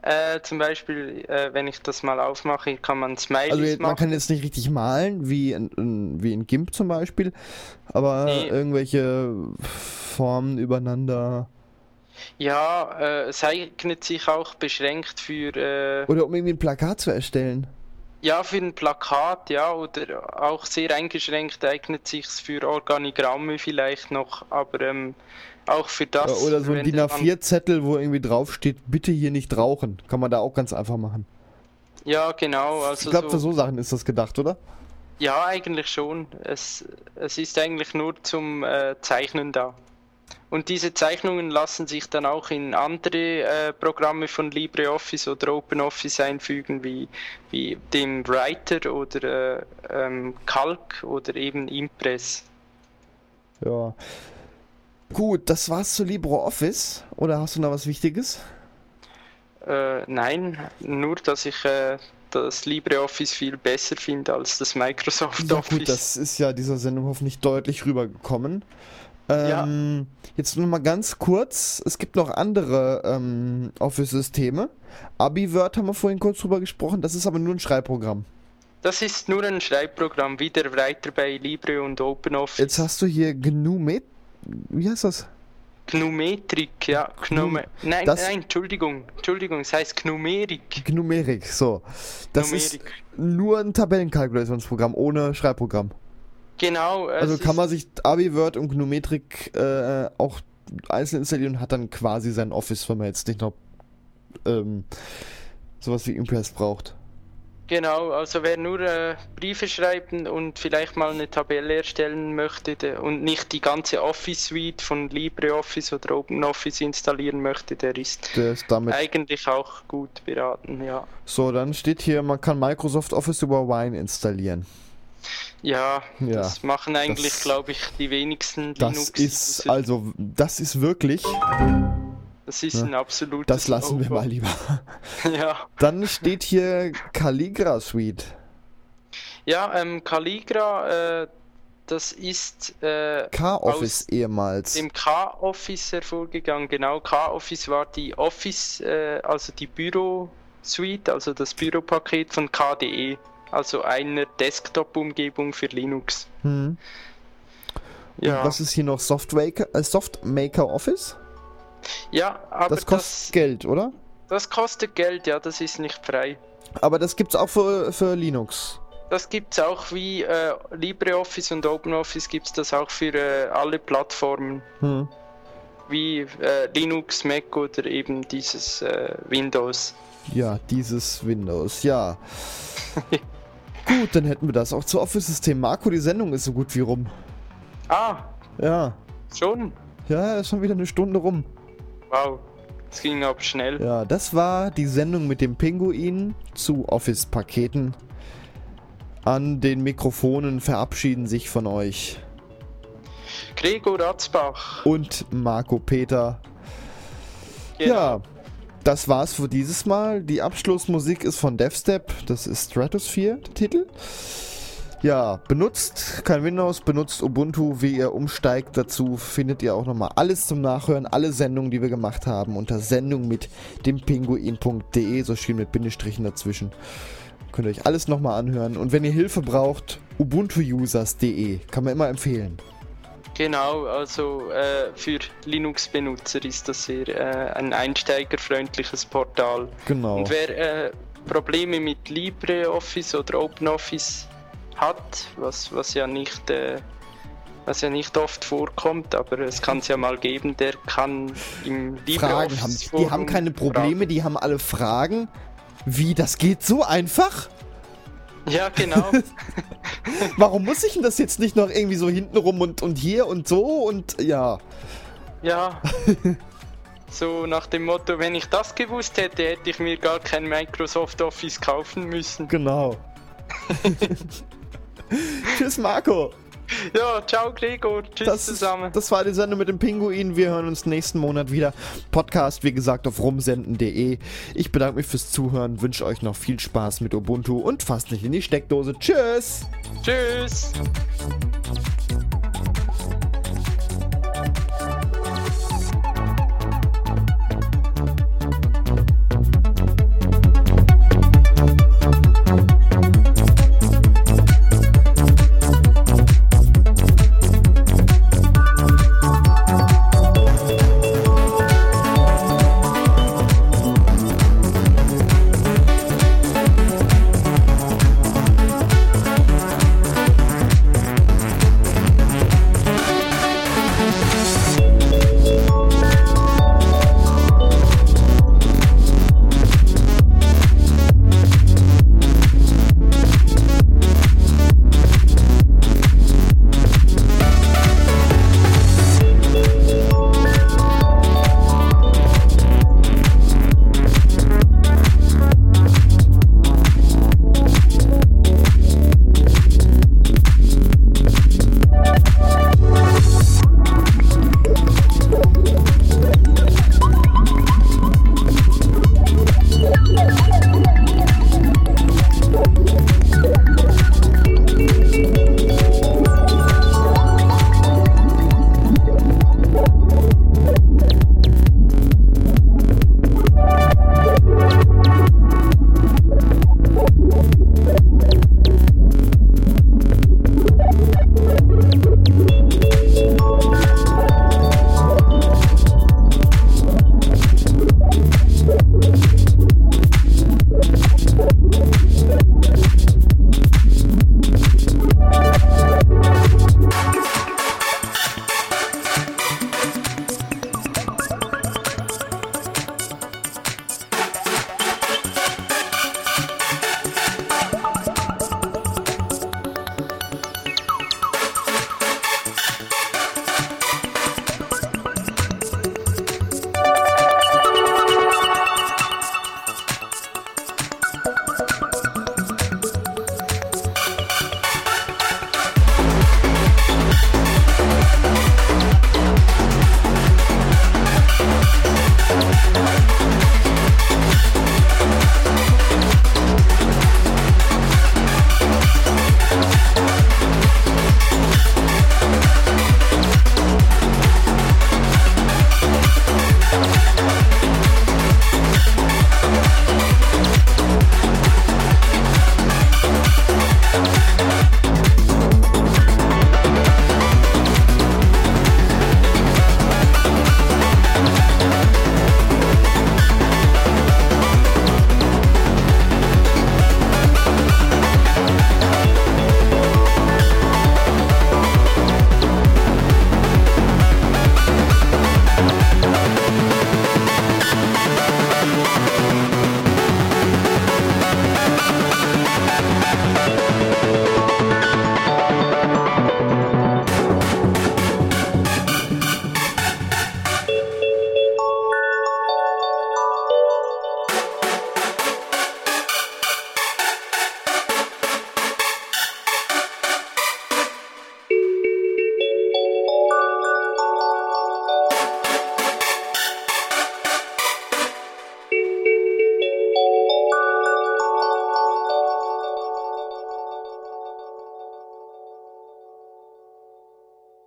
Äh, zum Beispiel, äh, wenn ich das mal aufmache, kann man Smileys also jetzt, man kann jetzt nicht richtig malen, wie in, in, wie in GIMP zum Beispiel, aber nee. irgendwelche Formen übereinander. Ja, äh, es eignet sich auch beschränkt für. Äh, oder um irgendwie ein Plakat zu erstellen. Ja, für ein Plakat, ja, oder auch sehr eingeschränkt eignet sich für Organigramme vielleicht noch, aber ähm, auch für das. Oder so ein DIN A4-Zettel, wo irgendwie draufsteht, bitte hier nicht rauchen. Kann man da auch ganz einfach machen. Ja, genau. Also ich glaube, so, für so Sachen ist das gedacht, oder? Ja, eigentlich schon. Es, es ist eigentlich nur zum äh, Zeichnen da. Und diese Zeichnungen lassen sich dann auch in andere äh, Programme von LibreOffice oder OpenOffice einfügen, wie, wie dem Writer oder äh, ähm, Calc oder eben Impress. Ja, Gut, das war's zu LibreOffice. Oder hast du noch was Wichtiges? Äh, nein, nur dass ich äh, das LibreOffice viel besser finde als das Microsoft ja, Office. Gut, das ist ja dieser Sendung hoffentlich deutlich rübergekommen. Ähm, ja. Jetzt nur mal ganz kurz: Es gibt noch andere ähm, Office-Systeme. AbiWord haben wir vorhin kurz drüber gesprochen. Das ist aber nur ein Schreibprogramm. Das ist nur ein Schreibprogramm, wie der Writer bei Libre und OpenOffice. Jetzt hast du hier GNU wie heißt das? Gnumetrik, ja. Gnome nein, das, nein, Entschuldigung. Entschuldigung, es heißt Gnumerik. Gnumerik, so. Das Gnumerik. ist nur ein Tabellenkalkulationsprogramm ohne Schreibprogramm. Genau. Also kann man sich AbiWord und Gnumetrik äh, auch einzeln installieren und hat dann quasi sein Office, wenn man jetzt nicht noch ähm, sowas wie Impress braucht. Genau, also wer nur äh, Briefe schreiben und vielleicht mal eine Tabelle erstellen möchte der, und nicht die ganze Office Suite von LibreOffice oder OpenOffice installieren möchte, der ist, der ist damit eigentlich auch gut beraten, ja. So, dann steht hier, man kann Microsoft Office über Wine installieren. Ja, ja das machen eigentlich, glaube ich, die wenigsten das Linux. Das ist, also, das ist wirklich das ist ein absolutes. Das lassen wir mal lieber. ja. Dann steht hier Calligra Suite. Ja, ähm, Calligra, äh, das ist äh, K-Office ehemals. Dem K-Office hervorgegangen, genau. K-Office war die Office, äh, also die Büro-Suite, also das Büropaket von KDE, also einer Desktop-Umgebung für Linux. Hm. Ja. Und was ist hier noch? Softmaker, äh, Softmaker Office? Ja, aber das kostet das, Geld, oder? Das kostet Geld, ja, das ist nicht frei. Aber das gibt's auch für, für Linux. Das gibt's auch wie äh, LibreOffice und OpenOffice gibt's das auch für äh, alle Plattformen. Hm. Wie äh, Linux, Mac oder eben dieses äh, Windows. Ja, dieses Windows, ja. Gut, dann hätten wir das auch zu Office-System. Marco, die Sendung ist so gut wie rum. Ah. Ja. Schon? Ja, ist schon wieder eine Stunde rum. Wow, es ging aber schnell. Ja, das war die Sendung mit dem Pinguin zu Office-Paketen. An den Mikrofonen verabschieden sich von euch Gregor Ratzbach und Marco Peter. Genau. Ja, das war's für dieses Mal. Die Abschlussmusik ist von DevStep. Das ist Stratosphere, der Titel. Ja, benutzt kein Windows, benutzt Ubuntu. Wie ihr umsteigt dazu, findet ihr auch nochmal alles zum Nachhören, alle Sendungen, die wir gemacht haben, unter Sendung mit dem Pinguin.de, so schön mit Bindestrichen dazwischen. Könnt ihr euch alles nochmal anhören. Und wenn ihr Hilfe braucht, ubuntuusers.de, kann man immer empfehlen. Genau, also äh, für Linux-Benutzer ist das sehr äh, ein einsteigerfreundliches Portal. Genau. Und wer äh, Probleme mit LibreOffice oder OpenOffice hat, was, was ja nicht äh, was ja nicht oft vorkommt, aber es kann es ja mal geben, der kann im Fragen haben. Die haben keine Probleme, fragen. die haben alle Fragen. Wie, das geht so einfach? Ja, genau. Warum muss ich denn das jetzt nicht noch irgendwie so hintenrum und, und hier und so und ja. Ja. so nach dem Motto, wenn ich das gewusst hätte, hätte ich mir gar kein Microsoft Office kaufen müssen. Genau. Tschüss, Marco. Ja, ciao Gregor. Tschüss das, zusammen. Das war die Sendung mit dem Pinguin. Wir hören uns nächsten Monat wieder. Podcast, wie gesagt, auf rumsenden.de. Ich bedanke mich fürs Zuhören, wünsche euch noch viel Spaß mit Ubuntu und fast nicht in die Steckdose. Tschüss. Tschüss.